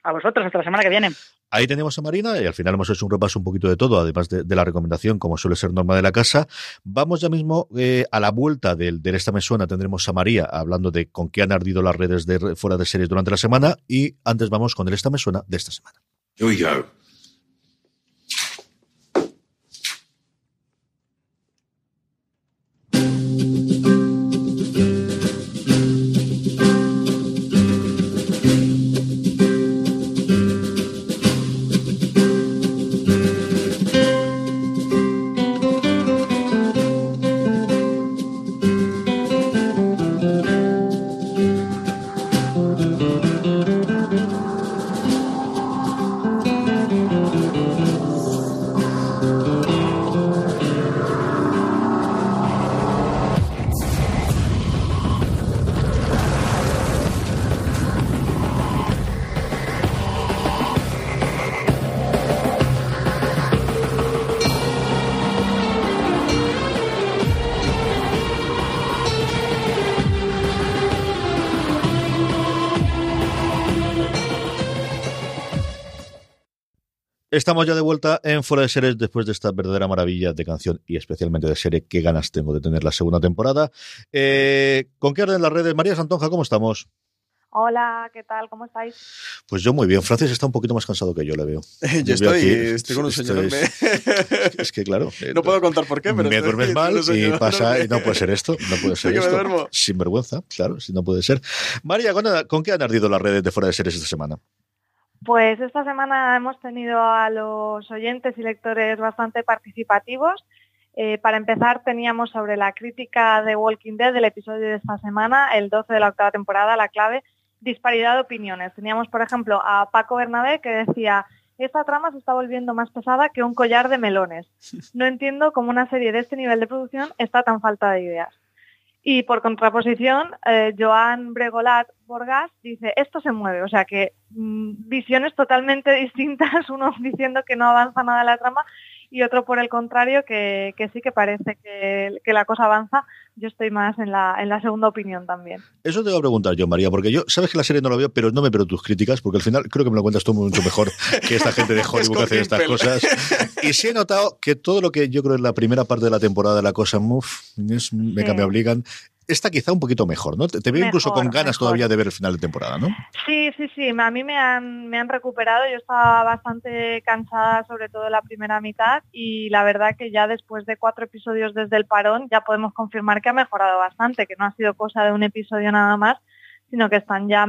A vosotros, hasta la semana que viene. Ahí tenemos a Marina y al final hemos hecho un repaso un poquito de todo, además de, de la recomendación, como suele ser norma de la casa. Vamos ya mismo eh, a la vuelta del, de esta mesona, tendremos a María hablando de con qué han ardido las redes de fuera de series durante la semana y antes vamos con el esta mesona de esta semana. Here we go. Estamos ya de vuelta en Fuera de Series después de esta verdadera maravilla de canción y especialmente de serie. Qué ganas tengo de tener la segunda temporada. Eh, ¿Con qué orden las redes? María Santonja, ¿cómo estamos? Hola, ¿qué tal? ¿Cómo estáis? Pues yo muy bien. Francis está un poquito más cansado que yo, le veo. yo estoy, estoy con un señor. Es, es, que claro. no puedo contar por qué, pero. Me duermes mal y pasa. Y no puede ser esto. No puede ser esto. Sin vergüenza, claro, si no puede ser. María, ¿con, ¿con qué han ardido las redes de fuera de series esta semana? Pues esta semana hemos tenido a los oyentes y lectores bastante participativos. Eh, para empezar, teníamos sobre la crítica de Walking Dead del episodio de esta semana, el 12 de la octava temporada, la clave, disparidad de opiniones. Teníamos, por ejemplo, a Paco Bernabé que decía, esta trama se está volviendo más pesada que un collar de melones. No entiendo cómo una serie de este nivel de producción está tan falta de ideas. Y por contraposición, eh, Joan Bregolat Borgas dice, esto se mueve, o sea que mm, visiones totalmente distintas, uno diciendo que no avanza nada la trama y otro por el contrario que, que sí que parece que, que, la cosa avanza. Yo estoy más en la, en la segunda opinión también. Eso te voy a preguntar yo, María, porque yo, sabes que la serie no lo veo, pero no me veo tus críticas, porque al final creo que me lo cuentas tú mucho mejor que esta gente de Hollywood que hace estas cosas. Y sí he notado que todo lo que yo creo en la primera parte de la temporada de la cosa, uf, es, me, sí. me obligan, esta quizá un poquito mejor, ¿no? Te, te veo mejor, incluso con ganas mejor. todavía de ver el final de temporada, ¿no? Sí, sí, sí. A mí me han, me han recuperado. Yo estaba bastante cansada, sobre todo la primera mitad, y la verdad que ya después de cuatro episodios desde el parón ya podemos confirmar que ha mejorado bastante, que no ha sido cosa de un episodio nada más, sino que están ya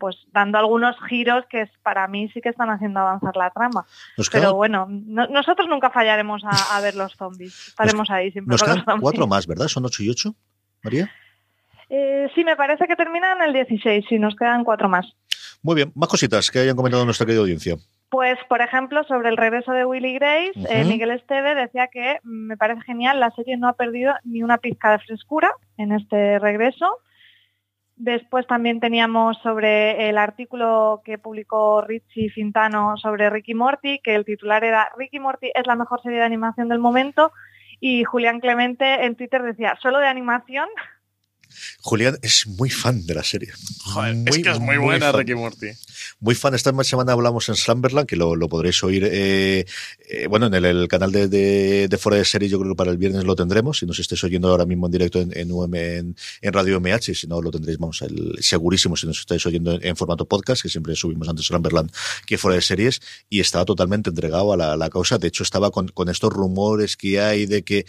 pues dando algunos giros que para mí sí que están haciendo avanzar la trama. Pero bueno, no, nosotros nunca fallaremos a, a, ver los zombies. Estaremos nos, ahí siempre. Nos quedan cuatro más, ¿verdad? ¿Son ocho y ocho? María. Eh, sí, me parece que termina en el 16, y nos quedan cuatro más. Muy bien, más cositas que hayan comentado nuestra querida audiencia. Pues, por ejemplo, sobre el regreso de Willy Grace, uh -huh. eh, Miguel Esteve decía que mm, me parece genial, la serie no ha perdido ni una pizca de frescura en este regreso. Después también teníamos sobre el artículo que publicó Richie Fintano sobre Ricky Morty, que el titular era Ricky Morty es la mejor serie de animación del momento. Y Julián Clemente en Twitter decía, ¿solo de animación? Julián es muy fan de la serie. Joder, muy, es que es muy, muy buena. Ricky Morty. Muy fan. Esta semana hablamos en Slumberland, que lo, lo podréis oír, eh, eh, bueno, en el, el canal de, de, de, Fuera de Series, yo creo que para el viernes lo tendremos. Si nos estáis oyendo ahora mismo en directo en, en, UM, en, en Radio MH, si no lo tendréis, vamos, el, segurísimo si nos estáis oyendo en, en, formato podcast, que siempre subimos antes Slumberland que Fuera de Series, y estaba totalmente entregado a la, la causa. De hecho, estaba con, con estos rumores que hay de que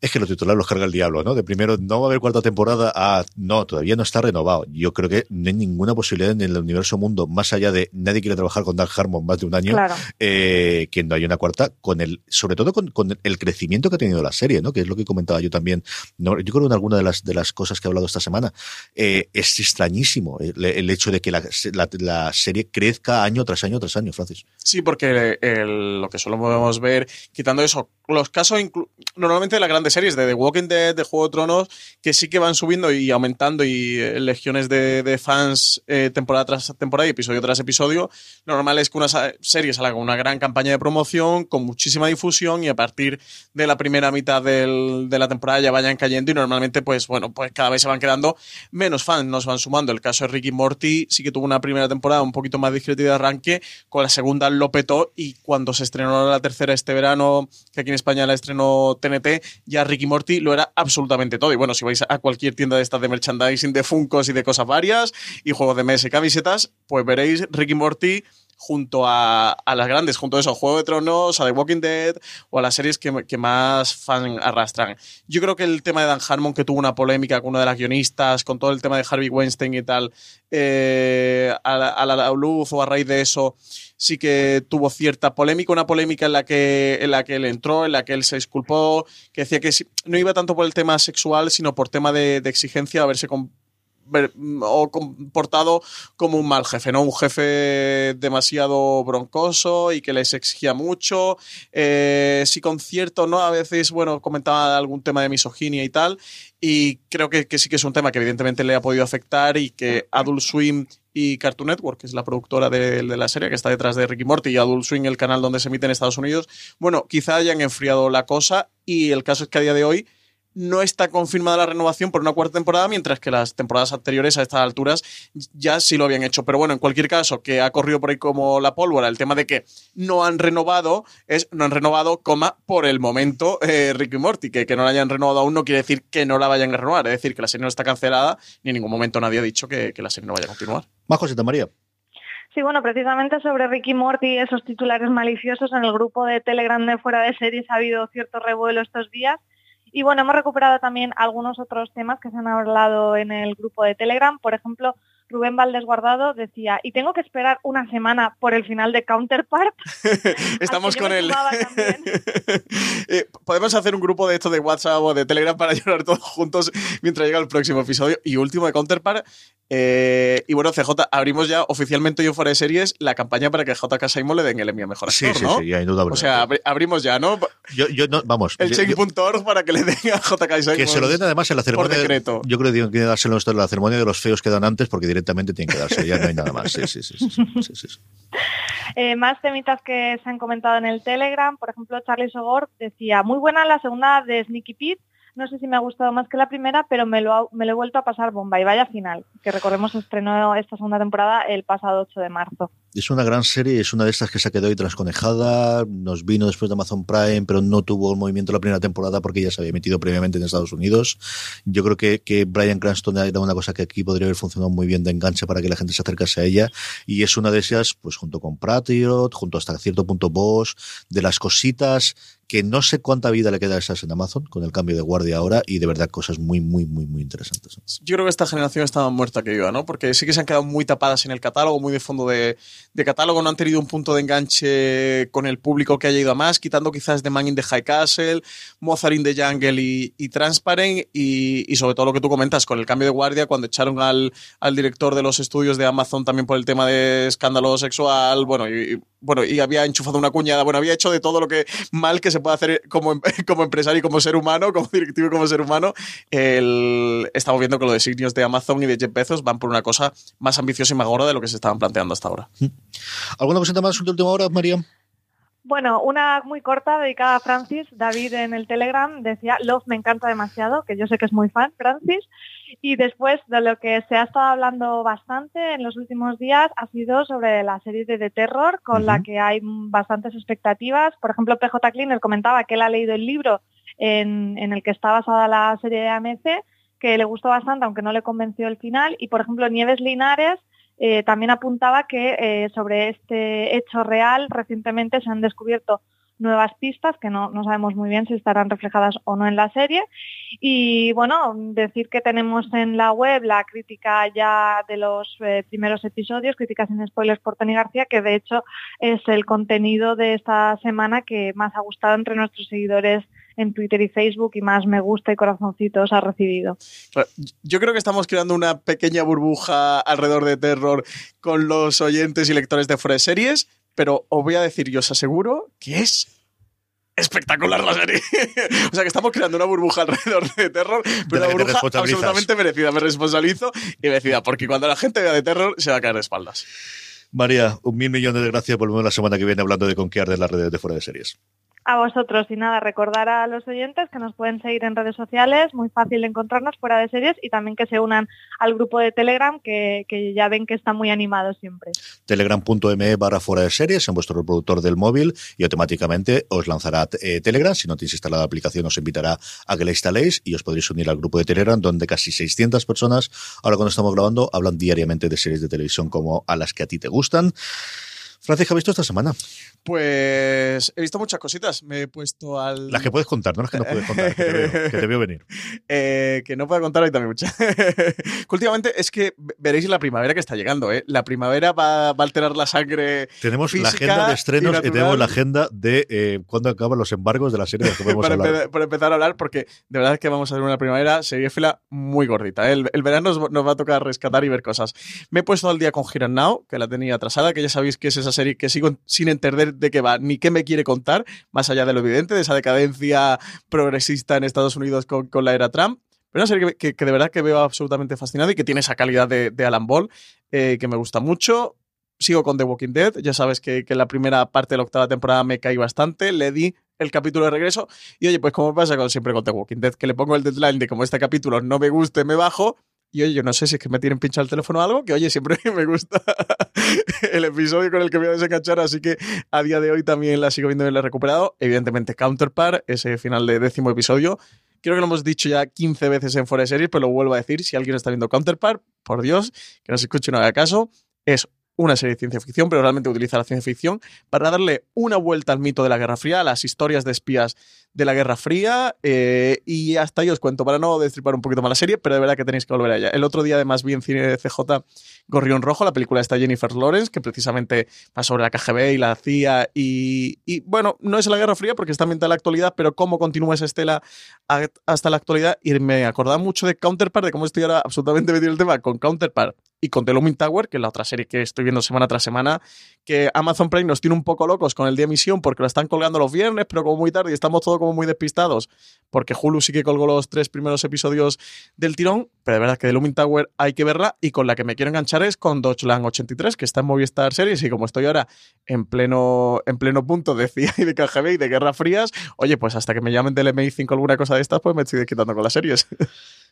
es que los titulares los carga el diablo, ¿no? De primero, no va a haber cuarta temporada, ah, no, todavía no está renovado. Yo creo que no hay ninguna posibilidad en el universo mundo, más allá de nadie quiere trabajar con Dark Harmon más de un año, claro. eh, que no hay una cuarta, con el, sobre todo con, con, el crecimiento que ha tenido la serie, ¿no? Que es lo que comentaba yo también. No, yo creo que en alguna de las, de las cosas que he hablado esta semana, eh, es extrañísimo el, el, hecho de que la, la, la, serie crezca año tras año tras año, Francis. Sí, porque el, lo que solo podemos ver, quitando eso, los casos, normalmente de las grandes series de The Walking Dead, de Juego de Tronos, que sí que van subiendo y aumentando y eh, legiones de, fans eh, temporada tras temporada y episodio tras episodio, lo normal es que una serie salga con una gran campaña de promoción, con muchísima difusión y a partir de la primera mitad del, de la temporada ya vayan cayendo y normalmente pues bueno, pues cada vez se van quedando menos fans, nos van sumando. El caso de Ricky Morty sí que tuvo una primera temporada un poquito más discreta de arranque, con la segunda lo petó y cuando se estrenó la tercera este verano, que aquí en España la estrenó TNT, ya Ricky Morty lo era absolutamente todo. Y bueno, si vais a cualquier tienda de estas de merchandising, de Funcos y de cosas varias, y juegos de mesa y camisetas, pues veréis Ricky Morty junto a, a, las grandes, junto a eso, Juego de Tronos, a The Walking Dead o a las series que, que, más fan arrastran. Yo creo que el tema de Dan Harmon, que tuvo una polémica con una de las guionistas, con todo el tema de Harvey Weinstein y tal, eh, a, la, luz o a raíz de eso, sí que tuvo cierta polémica, una polémica en la que, en la que él entró, en la que él se disculpó, que decía que no iba tanto por el tema sexual, sino por tema de, de exigencia, haberse con, o comportado como un mal jefe, ¿no? Un jefe demasiado broncoso y que les exigía mucho. Eh, sí, con cierto, ¿no? A veces, bueno, comentaba algún tema de misoginia y tal. Y creo que, que sí que es un tema que evidentemente le ha podido afectar y que Adult Swim y Cartoon Network, que es la productora de, de, la serie que está detrás de Ricky Morty y Adult Swim, el canal donde se emite en Estados Unidos, bueno, quizá hayan enfriado la cosa y el caso es que a día de hoy no está confirmada la renovación por una cuarta temporada, mientras que las temporadas anteriores a estas alturas ya sí lo habían hecho. Pero bueno, en cualquier caso, que ha corrido por ahí como la pólvora, el tema de que no han renovado es no han renovado, coma, por el momento eh, Ricky Morty, que, que no la hayan renovado aún no quiere decir que no la vayan a renovar, es decir, que la serie no está cancelada, ni en ningún momento nadie ha dicho que, que la serie no vaya a continuar. Más José María. Sí, bueno, precisamente sobre Ricky Morty, esos titulares maliciosos en el grupo de Telegram de Fuera de Series ha habido cierto revuelo estos días y bueno, hemos recuperado también algunos otros temas que se han hablado en el grupo de Telegram. Por ejemplo, Rubén Valdés Guardado decía, y tengo que esperar una semana por el final de Counterpart. Estamos con él. Eh, podemos hacer un grupo de esto de WhatsApp o de Telegram para llorar todos juntos mientras llega el próximo episodio. Y último de Counterpart. Eh, y bueno, CJ, abrimos ya oficialmente yo fuera de series la campaña para que JK Simon le den el Emmy a mejor actor, sí, sí, ¿no? sí, indudablemente. O sea, abrimos ya, ¿no? Yo, yo no, vamos. El check.org para que le den a JK Simon. Que se lo den además en la ceremonia. Por decreto. Yo creo que tienen que dárselo esto en la ceremonia de los feos que dan antes, porque directamente tienen que darse. Ya no hay nada más. Sí, sí, sí. Eh, más temitas que se han comentado en el Telegram, por ejemplo, Charlie Sogor decía, muy buena la segunda de Sneaky Pete, no sé si me ha gustado más que la primera, pero me lo, ha- he vuelto a pasar bomba y vaya final, que recordemos estrenó esta segunda temporada el pasado 8 de marzo. Es una gran serie, es una de estas que se quedó ahí transconejada, nos vino después de Amazon Prime, pero no tuvo un movimiento la primera temporada porque ya se había emitido previamente en Estados Unidos. Yo creo que, que Brian Cranston era una cosa que aquí podría haber funcionado muy bien de enganche para que la gente se acercase a ella, y es una de esas, pues junto con Patriot, junto hasta cierto punto Bosch, de las cositas que no sé cuánta vida le queda a esas en Amazon con el cambio de guardia ahora, y de verdad cosas muy, muy, muy, muy interesantes. Yo creo que esta generación estaba muerta que viva, ¿no? Porque sí que se han quedado muy tapadas en el catálogo, muy de fondo de, de catálogo, no han tenido un punto de enganche con el público que haya ido a más, quitando quizás The Man in the High Castle, Mozart in the Jungle y, Transparent, y, sobre todo lo que tú comentas, con el cambio de guardia, cuando echaron al, director de los estudios de Amazon también por el tema de escándalo sexual, bueno, y, bueno, y había enchufado una cuñada, bueno, había hecho de todo lo que mal que se puede hacer como, em- como empresario y como ser humano, como directivo y como ser humano. El, estamos viendo que los designios de Amazon y de Jeff Bezos van por una cosa más ambiciosa y más gorda de lo que se estaban planteando hasta ahora. ¿Alguna cosita más de última hora, María? Bueno, una muy corta dedicada a Francis. David en el Telegram decía, Love me encanta demasiado, que yo sé que es muy fan, Francis. Y después de lo que se ha estado hablando bastante en los últimos días ha sido sobre la serie de The Terror, con la que hay bastantes expectativas. Por ejemplo, PJ Cleaner comentaba que él ha leído el libro en, en el que está basada la serie de AMC, que le gustó bastante, aunque no le convenció el final. Y, por ejemplo, Nieves Linares eh, también apuntaba que eh, sobre este hecho real recientemente se han descubierto nuevas pistas que no, no sabemos muy bien si estarán reflejadas o no en la serie. Y bueno, decir que tenemos en la web la crítica ya de los eh, primeros episodios, críticas sin spoilers por Tony García, que de hecho es el contenido de esta semana que más ha gustado entre nuestros seguidores en Twitter y Facebook y más me gusta y corazoncitos ha recibido. Yo creo que estamos creando una pequeña burbuja alrededor de terror con los oyentes y lectores de fuera de series, pero os voy a decir, yo os aseguro que es espectacular la serie. o sea que estamos creando una burbuja alrededor de terror, pero la una burbuja absolutamente merecida. Me responsabilizo y merecida, porque cuando la gente vea de terror se va a caer de espaldas. María, un mil millones de gracias. Volvemos la semana que viene hablando de conquear de las redes de fuera de series. A vosotros y nada, recordar a los oyentes que nos pueden seguir en redes sociales, muy fácil de encontrarnos fuera de series y también que se unan al grupo de Telegram que, que ya ven que está muy animado siempre. Telegram.me barra fuera de series en vuestro reproductor del móvil y automáticamente os lanzará eh, Telegram. Si no tenéis instalada la aplicación, os invitará a que la instaléis y os podréis unir al grupo de Telegram, donde casi 600 personas, ahora cuando estamos grabando, hablan diariamente de series de televisión como a las que a ti te gustan. Francis, ¿qué has visto esta semana? Pues he visto muchas cositas. Me he puesto al. Las que puedes contar, no las que no puedes contar, que te veo, que te veo venir. Eh, que no puedo contar ahí también muchas. Últimamente es que veréis la primavera que está llegando, ¿eh? La primavera va, va a alterar la sangre. Tenemos la agenda de estrenos y, tenemos la agenda de eh, cuándo acaban los embargos de la serie de las que podemos para, hablar. empe- para empezar a hablar, porque de verdad es que vamos a ver una primavera fila muy gordita. ¿eh? El, el verano nos, nos va a tocar rescatar y ver cosas. Me he puesto al día con Here and Now, que la tenía atrasada, que ya sabéis que es esa serie que sigo sin entender de qué va, ni qué me quiere contar, más allá de lo evidente, de esa decadencia progresista en Estados Unidos con, con la era Trump. Pero una serie que, que- de verdad que veo absolutamente fascinada y que tiene esa calidad de, de Alan Ball, eh, que me gusta mucho. Sigo con The Walking Dead. Ya sabes que, que la primera parte de la octava temporada me caí bastante. Le di el capítulo de regreso. Y oye, pues como pasa con, siempre con The Walking Dead, que le pongo el deadline de como este capítulo no me guste, me bajo. Y oye, yo no sé si es que me tienen pinchado el teléfono o algo, que oye, siempre me gusta el episodio con el que voy a desenganchar, así que a día de hoy también la sigo viendo y la he recuperado. Evidentemente, Counterpart, ese final de décimo episodio. Creo que lo hemos dicho ya 15 veces en Fuera Series, pero lo vuelvo a decir. Si alguien está viendo Counterpart, por Dios, que no se escuche y no haga caso. Es una serie de ciencia ficción, pero realmente utiliza la ciencia ficción para darle una vuelta al mito de la Guerra Fría, a las historias de espías de la Guerra Fría. eh, y hasta ahí os cuento, para no destripar un poquito más la serie, pero de verdad que tenéis que volver a. El otro día, además, vi en cine de CJ Gorrión Rojo, la película esta Jennifer Lawrence, que precisamente va sobre la KGB y la CIA. Y, bueno, no es la Guerra Fría porque está ambientada en la actualidad, pero cómo continúa esa estela hasta la actualidad. Y me acordaba mucho de Counterpart, de cómo estoy ahora absolutamente metido en el tema con Counterpart y con The Looming Tower, que es la otra serie que estoy viendo semana tras semana, que Amazon Prime nos tiene un poco locos con el día de emisión porque lo están colgando los viernes, pero como muy tarde y estamos todos como muy despistados, porque Hulu sí que colgó los tres primeros episodios del tirón, pero de verdad que The Looming Tower hay que verla y con la que me quiero enganchar es con Deutschland 83, que está en Movistar Series y como estoy ahora en pleno, en pleno punto de CIA y de KGB y de Guerra Frías, oye, pues hasta que me llamen del MI5 alguna cosa de estas, pues me estoy quitando con las series.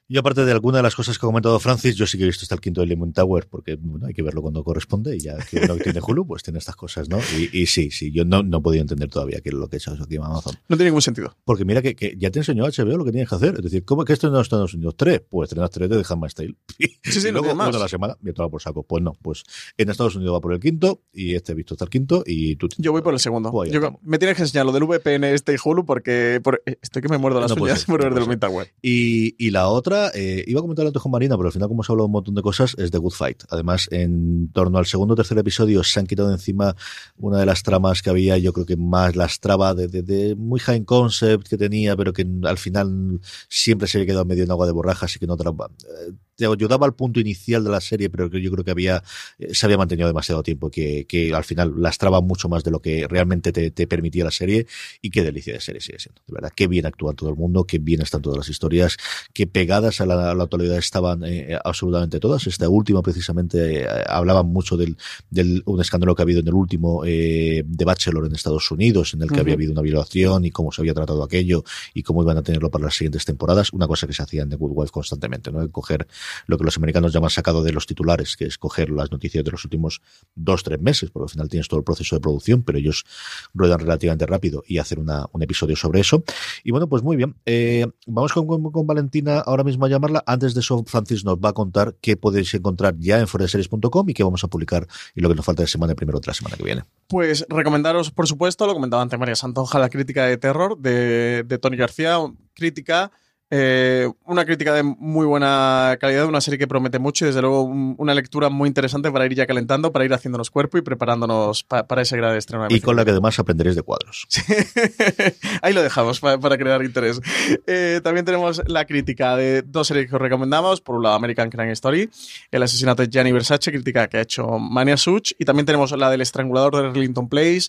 Y aparte de alguna de las cosas que ha comentado Francis, yo sí que he visto hasta el quinto de Lemon Tower, porque bueno, hay que verlo cuando corresponde, y ya que uno tiene Hulu, pues tiene estas cosas, ¿no? Y, y sí, sí, yo no, no he podido entender todavía qué es lo que he hecho aquí en Amazon. No tiene ningún sentido. Porque mira que, que ya te enseñó HBO lo que tienes que hacer. Es decir, ¿cómo que esto no está en Estados Unidos? ¿Tres? Pues estrenas tres de Handmaid's Tale. Sí, sí, y no luego tiene más. uno a la semana, me toma por saco. Pues no, pues en Estados Unidos va por el quinto, y este he visto hasta el quinto, y tú... Yo voy por el segundo. Pues Yo- me tienes que enseñar lo del VPN este y Hulu porque por- estoy que me muerdo las No uñas ser, por no ver ser. Tower. Y, y la otra, eh, iba a comentar antes con Marina, pero al final, como hemos hablado un montón de cosas, es The Good Fight. Además, en torno al segundo o tercer episodio se han quitado de encima una de las tramas que había, yo creo que más las traba de, muy high concept que tenía, pero que al final siempre se había quedado medio en agua de borrajas y que no eh, Te ayudaba al punto inicial de la serie, pero que yo creo que había eh, se había mantenido demasiado tiempo, que, que al final lastraba mucho más de lo que realmente te, te permitía la serie y qué delicia de serie sigue siendo. De verdad, qué bien actúa todo el mundo, qué bien están todas las historias, que pegadas a la, a la actualidad estaban eh, absolutamente todas. Esta última, precisamente, eh, hablaban mucho del, del un escándalo que ha habido en el último eh, de Bachelor en Estados Unidos, en el que había habido una violación y cómo se había tratado aquello y cómo iban a tenerlo para las siguientes temporadas. Una cosa que se hacía en The Good Wife constantemente, ¿no? Coger lo que los americanos llaman sacado de los titulares, que es coger las noticias de los últimos dos, tres meses, porque al final tienes todo el proceso de producción, pero ellos ruedan relativamente rápido y hacer un episodio sobre eso. Y bueno, pues muy bien. Eh, vamos con, con- Valentina ahora mismo a llamarla. Antes de eso, Francis nos va a contar qué podéis encontrar ya en foreseries.com y qué vamos a publicar y lo que nos falta de semana primero de la semana que viene. Pues recomendaros, por supuesto, lo comentaba antes María Santonja, la crítica de terror de Tony García, crítica, eh, una crítica de muy buena calidad, una serie que promete mucho y desde luego un- una lectura muy interesante para ir ya calentando, para ir haciéndonos cuerpo y preparándonos pa- para ese gran estreno. Y con la que además aprenderéis de cuadros. Ahí lo dejamos pa- para, crear interés. Eh, también tenemos la crítica de dos series que os recomendamos. Por un lado, American Crime Story, el asesinato de Gianni Versace, crítica que ha hecho Mania Such. Y también tenemos la del estrangulador de Arlington Place,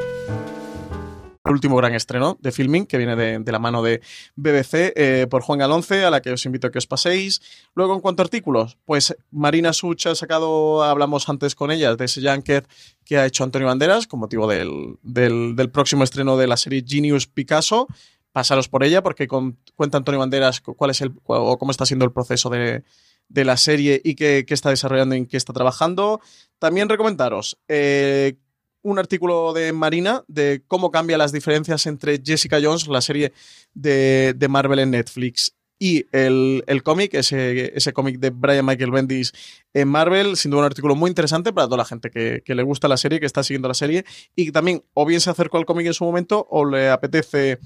El último gran estreno de filming que viene de, la mano de BBC eh, por Juan Galonce, a la que os invito a que os paséis. Luego, en cuanto a artículos, pues Marina Such ha sacado, hablamos antes con ella, de ese Junket que ha hecho Antonio Banderas con motivo del, del, próximo estreno de la serie Genius Picasso. Pasaros por ella porque cuenta Antonio Banderas cu- cuál es el o cómo está siendo el proceso de, de la serie y qué, qué está desarrollando y en qué está trabajando. También recomendaros eh, un artículo de Marina de cómo cambian las diferencias entre Jessica Jones, la serie de, de Marvel en Netflix, y el, el cómic, ese, ese cómic de Brian Michael Bendis en Marvel, sin duda un artículo muy interesante para toda la gente que, que le gusta la serie, que está siguiendo la serie, y que también o bien se acercó al cómic en su momento o le apetece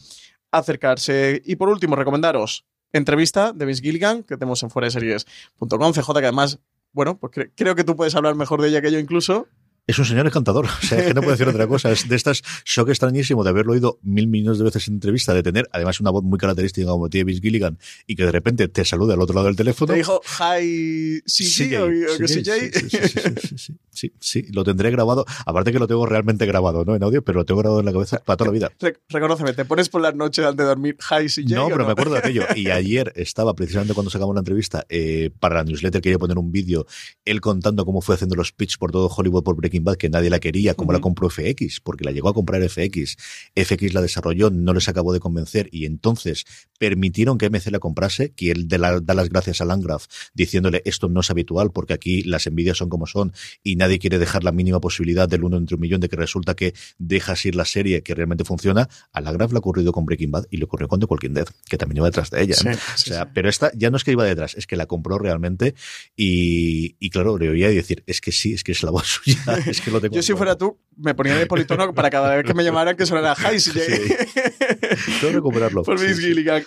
acercarse. Y por último, recomendaros entrevista de Vince Gilligan, que tenemos en fueraseries.com, CJ, que además, bueno, pues cre- creo que tú puedes hablar mejor de ella que yo incluso. Es un señor encantador, o sea, que no puedo decir otra cosa. Es de estas shock extrañísimo de haberlo oído mil millones de veces en entrevista, de tener además una voz muy característica como tiene Vince Gilligan y que de repente te saluda al otro lado del teléfono. Te dijo hi CJ o. Sí, sí, sí, sí, sí, lo tendré grabado. Aparte que lo tengo realmente grabado, ¿no? En audio, pero lo tengo grabado en la cabeza para toda la vida. reconóceme, ¿te pones por las noches antes de dormir hi CJ? No, pero me acuerdo de aquello. Y ayer estaba precisamente cuando sacamos la entrevista eh, para la newsletter quería poner un vídeo él contando cómo fue haciendo los pitch por todo Hollywood por Breaking Bad que nadie la quería como la compró FX, porque la llegó a comprar FX. FX la desarrolló, no les acabó de convencer y entonces permitieron que MC la comprase, que él da las gracias a Landgraf diciéndole esto no es habitual porque aquí las envidias son como son y nadie quiere dejar la mínima posibilidad del uno entre un millón de que resulta que dejas ir la serie que realmente funciona. A Landgraf le ha ocurrido con Breaking Bad y le ocurrió con The Walking Dead, que también iba detrás de ella. o sea, pero esta ya no es que iba detrás, es que la compró realmente y, y claro, le oía decir, es que sí, es que es la voz suya, es que lo tengo tú, me ponía de politono para cada vez que me llamaran que sonara High sí. recuperarlo. Por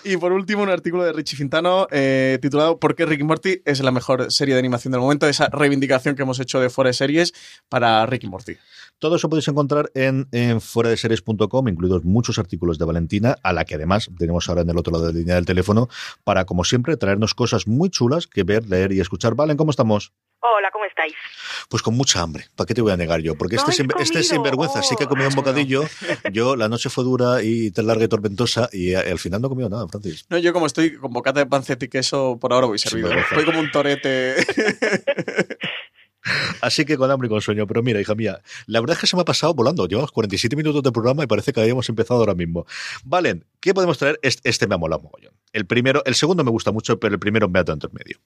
Y por último, un artículo de Richie Fintano eh, titulado ¿Por qué Ricky Morty es la mejor serie de animación del momento? Esa reivindicación que hemos hecho de Fuera de Series para Ricky Morty. Todo eso podéis encontrar en, en fuera de series.com, incluidos muchos artículos de Valentina, a la que además tenemos ahora en el otro lado de la línea del teléfono, para, como siempre, traernos cosas muy chulas que ver, leer y escuchar. Valen, ¿cómo estamos? Hola, ¿cómo estáis? Pues con mucha hambre. ¿Para qué te voy a negar yo? Porque este, este sinvergüenza sí que he comido un oh. bocadillo. Yo, la noche fue dura y tan larga y tormentosa y al final no he comido nada, Francis. No, yo como estoy con bocata de panceta y queso, por ahora voy servido. Estoy como un torete. Así que con hambre y con sueño. Pero mira, hija mía, la verdad es que se me ha pasado volando. Llevamos 47 minutos de programa y parece que habíamos empezado ahora mismo. Valen, ¿qué podemos traer? Este, me ha molado mogollón. El primero, el segundo me gusta mucho, pero el primero me ha tanto en medio.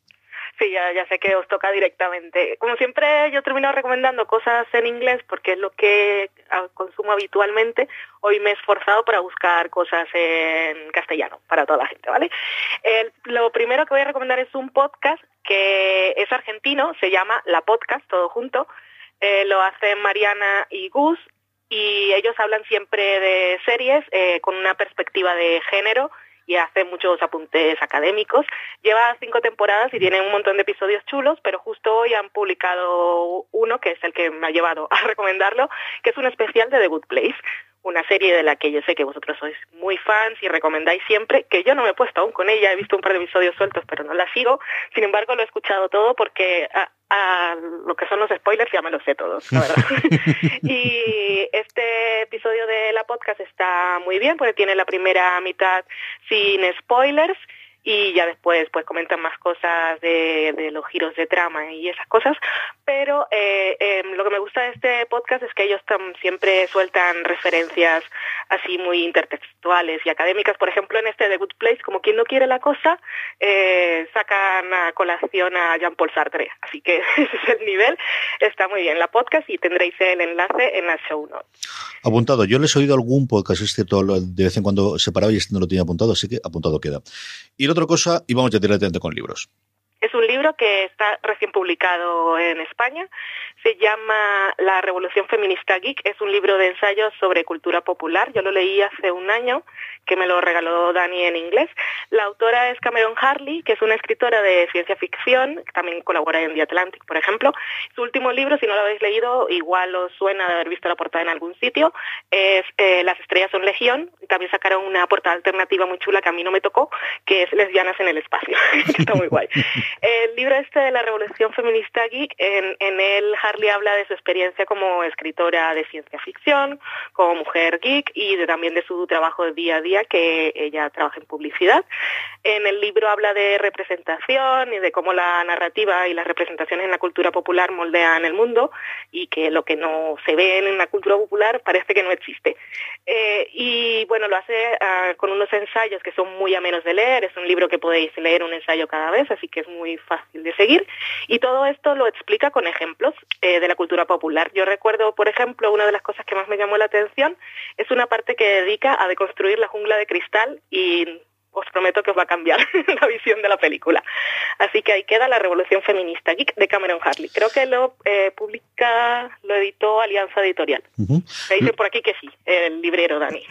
Sí, ya, sé que os toca directamente. Como siempre, yo termino recomendando cosas en inglés porque es lo que consumo habitualmente. Hoy me he esforzado para buscar cosas en castellano para toda la gente, ¿vale? lo primero que voy a recomendar es un podcast que es argentino, se llama La Podcast, todo junto. Eh, lo hacen Mariana y Gus y ellos hablan siempre de series eh, con una perspectiva de género y hace muchos apuntes académicos. Lleva cinco temporadas y tiene un montón de episodios chulos, pero justo hoy han publicado uno, que es el que me ha llevado a recomendarlo, que es un especial de The Good Place una serie de la que yo sé que vosotros sois muy fans y recomendáis siempre, que yo no me he puesto aún con ella, he visto un par de episodios sueltos, pero no la sigo. Sin embargo, lo he escuchado todo porque a, lo que son los spoilers ya me los sé todos, la verdad. y este episodio de la podcast está muy bien porque tiene la primera mitad sin spoilers y ya después pues comentan más cosas de, los giros de trama y esas cosas, pero eh, em, lo que me gusta de este podcast es que ellos siempre sueltan referencias así muy intertextuales y académicas, por ejemplo en este The Good Place, como quien no quiere la cosa, eh, sacan a colación a Jean-Paul Sartre, así que ese es el nivel, está muy bien la podcast y tendréis el enlace en la show notes. Apuntado, yo les he oído algún podcast, este todo de vez en cuando separado y este no lo tenía apuntado, así que apuntado queda. Y otra cosa, y vamos ya directamente con libros. Es un libro que está recién publicado en España. Se llama La Revolución Feminista Geek. Es un libro de ensayos sobre cultura popular. Yo lo leí hace un año, que me lo regaló Dani en inglés. La autora es Cameron Harley, que es una escritora de ciencia ficción, que también colabora en The Atlantic, por ejemplo. Su último libro, si no lo habéis leído, igual os suena de haber visto la portada en algún sitio, es eh, Las estrellas son legión. También sacaron una portada alternativa muy chula que a mí no me tocó, que es Lesbianas en el espacio. Está muy guay. El libro este de la Revolución Feminista Geek, en, en él Harley habla de su experiencia como escritora de ciencia ficción, como mujer geek y también de su trabajo de día a día, que ella trabaja en publicidad. En el libro habla de representación y de cómo la narrativa y las representaciones en la cultura popular moldean el mundo y que lo que no se ve en la cultura popular parece que no existe. Eh, y bueno, lo hace ah, con unos ensayos que son muy amenos de leer, es un libro que podéis leer un ensayo cada vez, así que es muy fácil de seguir. Y todo esto lo explica con ejemplos eh, de la cultura popular. Yo recuerdo, por ejemplo, una de las cosas que más me llamó la atención es una parte que dedica a deconstruir la jungla de cristal y os prometo que os va a cambiar la visión de la película. Así que ahí queda La Revolución Feminista Geek de Cameron Harley. Creo que lo eh, publica, lo editó Alianza Editorial. Me dicen por aquí que sí, el librero Dani.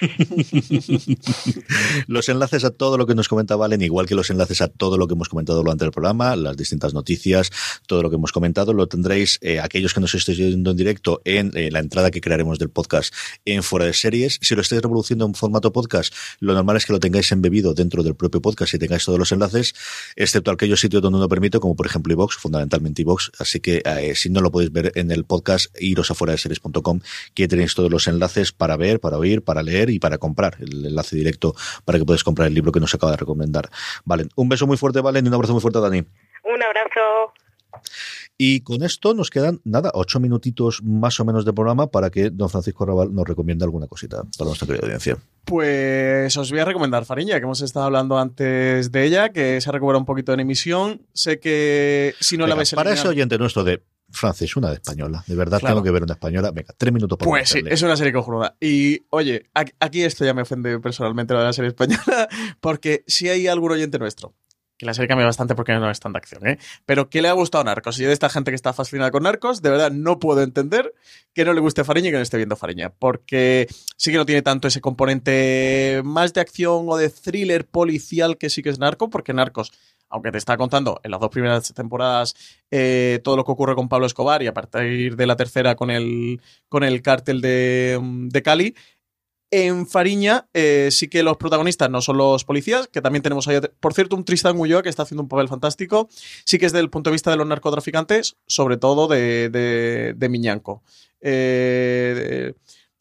los enlaces a todo lo que nos comenta Valen, igual que los enlaces a todo lo que hemos comentado durante el programa, las distintas noticias, todo lo que hemos comentado, lo tendréis eh, aquellos que nos estéis viendo en directo en eh, la entrada que crearemos del podcast en Fuera de Series. Si lo estáis reproduciendo en formato podcast, lo normal es que lo tengáis embebido dentro del propio podcast y tengáis todos los enlaces, excepto aquellos sitios donde no permito, como por ejemplo iVox, fundamentalmente iVox. Así que eh, si no lo podéis ver en el podcast, iros a fuera de series.com, que tenéis todos los enlaces para ver, para oír, para leer y para comprar el enlace directo para que podáis comprar el libro que nos acaba de recomendar. Vale, un beso muy fuerte, Valen, y un abrazo muy fuerte, Dani. Un abrazo. Y con esto nos quedan, nada, ocho minutitos más o menos de programa para que don Francisco Raval nos recomiende alguna cosita para nuestra querida audiencia. Pues os voy a recomendar Fariña, que hemos estado hablando antes de ella, que se ha recuperado un poquito en emisión. Sé que si no la ves Para ese oyente nuestro de Francis, una de española. De verdad tengo que ver una española. Venga, tres minutos por Pues sí, es una serie cojonuda. Y oye, aquí esto ya me ofende personalmente lo de la serie española, porque si hay algún oyente nuestro que la serie cambia bastante porque no es tanta acción, ¿eh? Pero ¿qué le ha gustado a Narcos? Yo de esta gente que está fascinada con Narcos, de verdad no puedo entender que no le guste Fariña y que no esté viendo Fariña, porque sí que no tiene tanto ese componente más de acción o de thriller policial que sí que es Narco, porque Narcos aunque te está contando en las dos primeras temporadas eh, todo lo que ocurre con Pablo Escobar y a partir de la tercera con el, con el cártel de, de Cali, en Fariña eh, sí que los protagonistas no son los policías, que también tenemos ahí, por cierto, un Tristan Ulloa que está haciendo un papel fantástico. Sí que es del punto de vista de los narcotraficantes, sobre todo de, de, de Miñanco. Eh,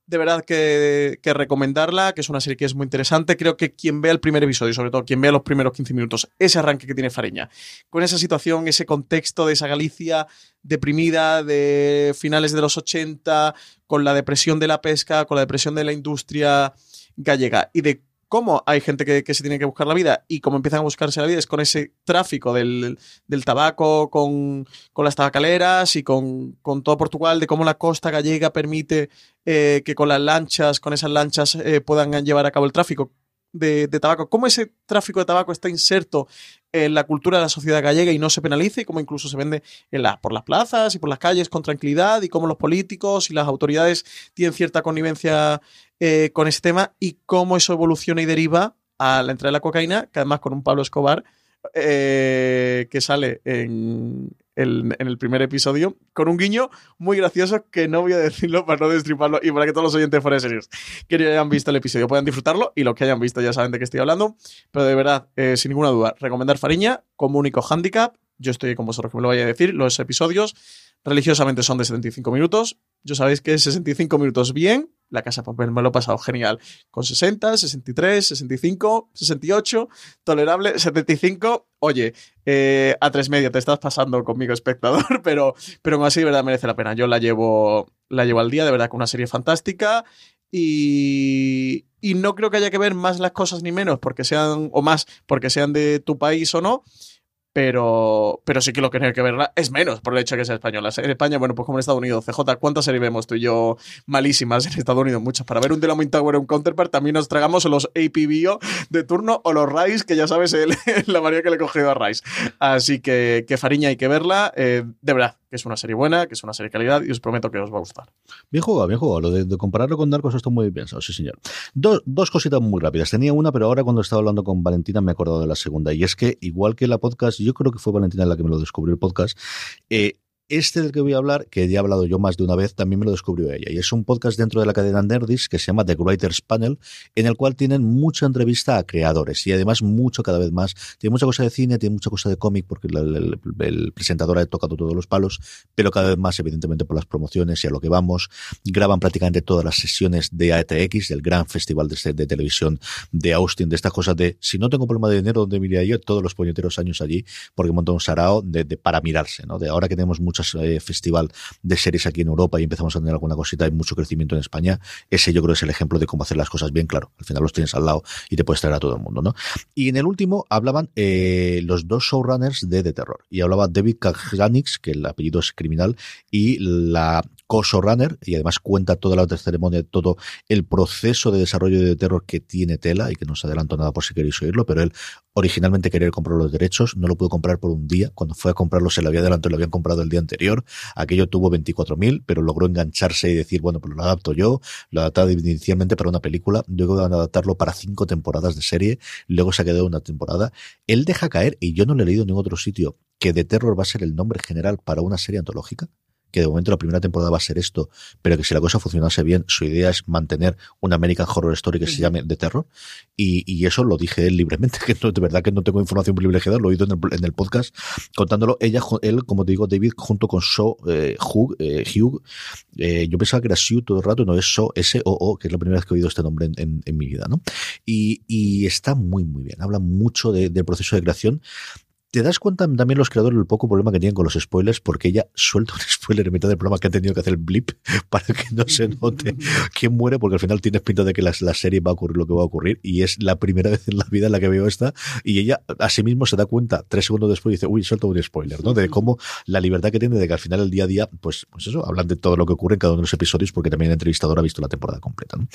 verdad que, recomendarla, que es una serie que es muy interesante. Creo que quien vea el primer episodio, sobre todo quien vea los primeros 15 minutos, ese arranque que tiene Fariña, con esa situación, ese contexto de esa Galicia deprimida de finales de los 80, con la depresión de la pesca, con la depresión de la industria gallega y de cómo hay gente que, se tiene que buscar la vida y cómo empiezan a buscarse la vida es con ese tráfico del, tabaco, con, las tabacaleras y con, todo Portugal, de cómo la costa gallega permite eh, que con las lanchas, con esas lanchas eh, puedan llevar a cabo el tráfico de, tabaco, cómo ese tráfico de tabaco está inserto en la cultura de la sociedad gallega y no se penaliza y cómo incluso se vende en por las plazas y por las calles con tranquilidad y cómo los políticos y las autoridades tienen cierta connivencia eh, con ese tema y cómo eso evoluciona y deriva a la entrada de la cocaína, que además con un Pablo Escobar eh, que sale en, en el primer episodio, con un guiño muy gracioso que no voy a decirlo para no destriparlo y para que todos los oyentes fuera de series que ya hayan visto el episodio puedan disfrutarlo y los que hayan visto ya saben de qué estoy hablando. Pero de verdad, eh, sin ninguna duda, recomendar Fariña como único handicap. Yo estoy con vosotros que me lo vaya a decir. Los episodios religiosamente son de 75 minutos. Yo sabéis que 65 minutos bien, la Casa Papel me lo he pasado genial. Con 60, 63, 65, 68, tolerable, 75. Oye, eh, a tres media te estás pasando conmigo, espectador, pero, pero aún así, de verdad, merece la pena. Yo la llevo, la llevo al día, de verdad, con una serie fantástica. Y, y no creo que haya que ver más las cosas ni menos porque sean, o más porque sean de tu país o no, pero, pero sí que lo que tiene que verla es menos por el hecho de que sea española. En España, bueno, pues como en Estados Unidos, CJ, ¿cuántas series vemos tú y yo malísimas en Estados Unidos? Muchas. Para ver un Dynamite Tower o un Counterpart también nos tragamos los APBO de turno o los Rice, que ya sabes la manera que le he cogido a Rice. Así que, que Fariña hay que verla. Eh, de verdad, que es una serie buena, que es una serie de calidad y os prometo que os va a gustar. Bien jugado, bien jugado. Lo de, compararlo con Narcos está muy bien pensado, sí señor. Dos, dos cositas muy rápidas. Tenía una, pero ahora cuando estaba hablando con Valentina me he acordado de la segunda. Y es que, igual que la podcast, yo creo que fue Valentina la que me lo descubrió el podcast, eh, este del que voy a hablar, que ya he hablado yo más de una vez, también me lo descubrió ella. Y es un podcast dentro de la cadena Nerdis que se llama The Writers Panel, en el cual tienen mucha entrevista a creadores y además mucho cada vez más. Tiene mucha cosa de cine, tiene mucha cosa de cómic, porque el, presentador ha tocado todos los palos, pero cada vez más, evidentemente, por las promociones y a lo que vamos. Graban prácticamente todas las sesiones de ATX, del gran festival de, de televisión de Austin, de estas cosas de si no tengo problema de dinero, ¿dónde iría yo? Todos los puñeteros años allí, porque montó un sarao de, para mirarse, ¿no? De ahora que tenemos mucho eh, festival de series aquí en Europa y empezamos a tener alguna cosita y mucho crecimiento en España, ese yo creo es el ejemplo de cómo hacer las cosas bien, claro. Al final los tienes al lado y te puedes traer a todo el mundo, ¿no? Y en el último hablaban eh, los dos showrunners de The Terror. Y hablaba David Kajganix, que el apellido es criminal, y la co-showrunner y además cuenta toda la ceremonia, todo el proceso de desarrollo de terror que tiene Tela y que no se adelanto nada por si queréis oírlo, pero él originalmente quería comprar los derechos, no lo pudo comprar por un día, cuando fue a comprarlo se lo había adelantado lo habían comprado el día anterior, aquello tuvo 24.000, pero logró engancharse y decir, bueno, pues lo adapto yo, lo adaptado inicialmente para una película, luego van a adaptarlo para cinco temporadas de serie, luego se ha quedado una temporada, él deja caer, y yo no le he leído en ningún otro sitio, que The Terror va a ser el nombre general para una serie antológica que de momento la primera temporada va a ser esto, pero que si la cosa funcionase bien, su idea es mantener una American Horror Story que se llame The Terror. Y, y, eso lo dije él libremente, que no, de verdad que no tengo información privilegiada, lo he oído en el, en el podcast contándolo. Ella, él, como te digo, David, junto con So, eh, Hugh, eh, Hugh eh, yo pensaba que era Sue todo el rato, no es So, S-O-O, que es la primera vez que he oído este nombre en, en, en mi vida, ¿no? Y, y, está muy, muy bien. Habla mucho de, del proceso de creación te das cuenta también los creadores del poco problema que tienen con los spoilers, porque ella suelta un spoiler en mitad del programa que han tenido que hacer el blip para que no se note quién muere, porque al final tienes pinta de que la, la, serie va a ocurrir lo que va a ocurrir, y es la primera vez en la vida en la que veo esta, y ella a sí mismo se da cuenta tres segundos después y dice, uy, suelto un spoiler, ¿no? De cómo la libertad que tiene de que al final el día a día, pues, pues eso, hablan de todo lo que ocurre en cada uno de los episodios, porque también el entrevistador ha visto la temporada completa, ¿no?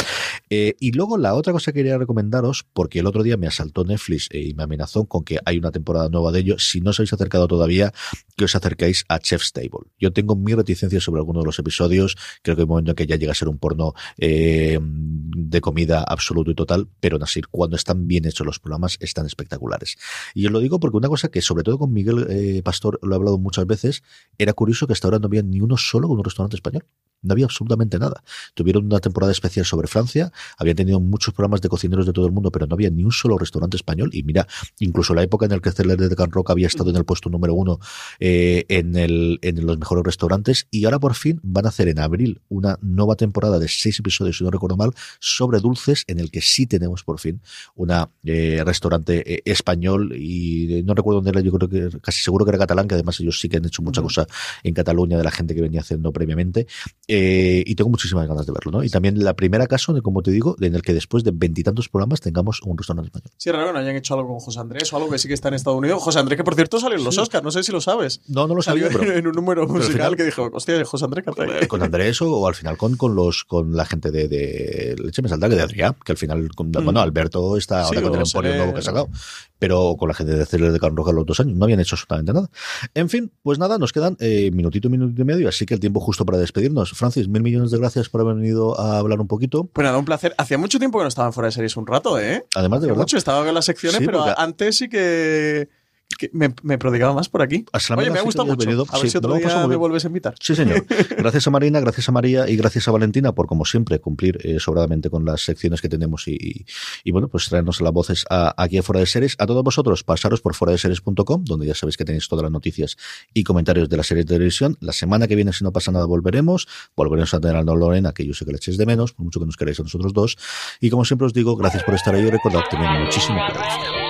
Eh, y luego la otra cosa que quería recomendaros, porque el otro día me asaltó Netflix eh, y me amenazó con que hay una temporada nueva de ello, si no os habéis acercado todavía, que os acerquéis a Chef's Table. Yo tengo mi reticencia sobre algunos de los episodios, creo que hay un momento en que ya llega a ser un porno eh, de comida absoluto y total, pero Nasir, cuando están bien hechos los programas, están espectaculares. Y os lo digo porque una cosa que sobre todo con Miguel eh, Pastor lo he hablado muchas veces, era curioso que hasta ahora no había ni uno solo con un restaurante español. No había absolutamente nada. Tuvieron una temporada especial sobre Francia, habían tenido muchos programas de cocineros de todo el mundo, pero no había ni un solo restaurante español. Y mira, incluso la época en la que Celer de Can Rock había estado en el puesto número uno eh, en, el, en los mejores restaurantes. Y ahora por fin van a hacer en abril una nueva temporada de seis episodios, si no recuerdo mal, sobre dulces, en el que sí tenemos por fin una eh, restaurante eh, español. Y no recuerdo dónde era, yo creo que casi seguro que era catalán, que además ellos sí que han hecho mucha uh -huh. cosa en Cataluña de la gente que venía haciendo previamente. Eh, y tengo muchísimas ganas de verlo, ¿no? Y también la primera caso, de, como te digo, en el que después de veintitantos programas tengamos un restaurante español. Sí, raro que no hayan hecho algo con José Andrés o algo que sí que está en Estados Unidos. José Andrés, que por cierto salió en los sí. Oscars, no sé si lo sabes. No, no lo sabía, salió pero, en un número musical final, que dijo, hostia, José Andrés canta Con Andrés o, o, al final con, con los con la gente de, de Leche me salta que de Adrián, que al final, con, mm. bueno, Alberto está ahora sí, con el emporio nuevo que ha sacado pero con la gente de Celer de Can Roja los dos años no habían hecho absolutamente nada. En fin, pues nada, nos quedan eh, minutito, minutito y medio, así que el tiempo justo para despedirnos. Francis, mil millones de gracias por haber venido a hablar un poquito. Pues nada, un placer. Hacía mucho tiempo que no estaban fuera de series un rato, ¿eh? Además, de Hacía verdad. Mucho, estaba en las secciones, Sí, pero porque- antes sí que me, me prodigaba más por aquí. Oye, me ha gustado mucho. venido. A ver Sí, si otro día muy me bien. vuelves a invitar. Sí, señor. Gracias a Marina, gracias a María y gracias a Valentina por, como siempre, cumplir eh, sobradamente con las secciones que tenemos y, y, y, bueno, pues traernos las voces a, aquí a Fuera de Series. A todos vosotros, pasaros por fuera de series.com, donde ya sabéis que tenéis todas las noticias y comentarios de la serie de televisión. La semana que viene, si no pasa nada, volveremos. Volveremos a tener a Lorena, que yo sé que le echéis de menos, por mucho que nos queráis a nosotros dos. Y como siempre os digo, gracias por estar ahí y recordad que muchísimo cuidado.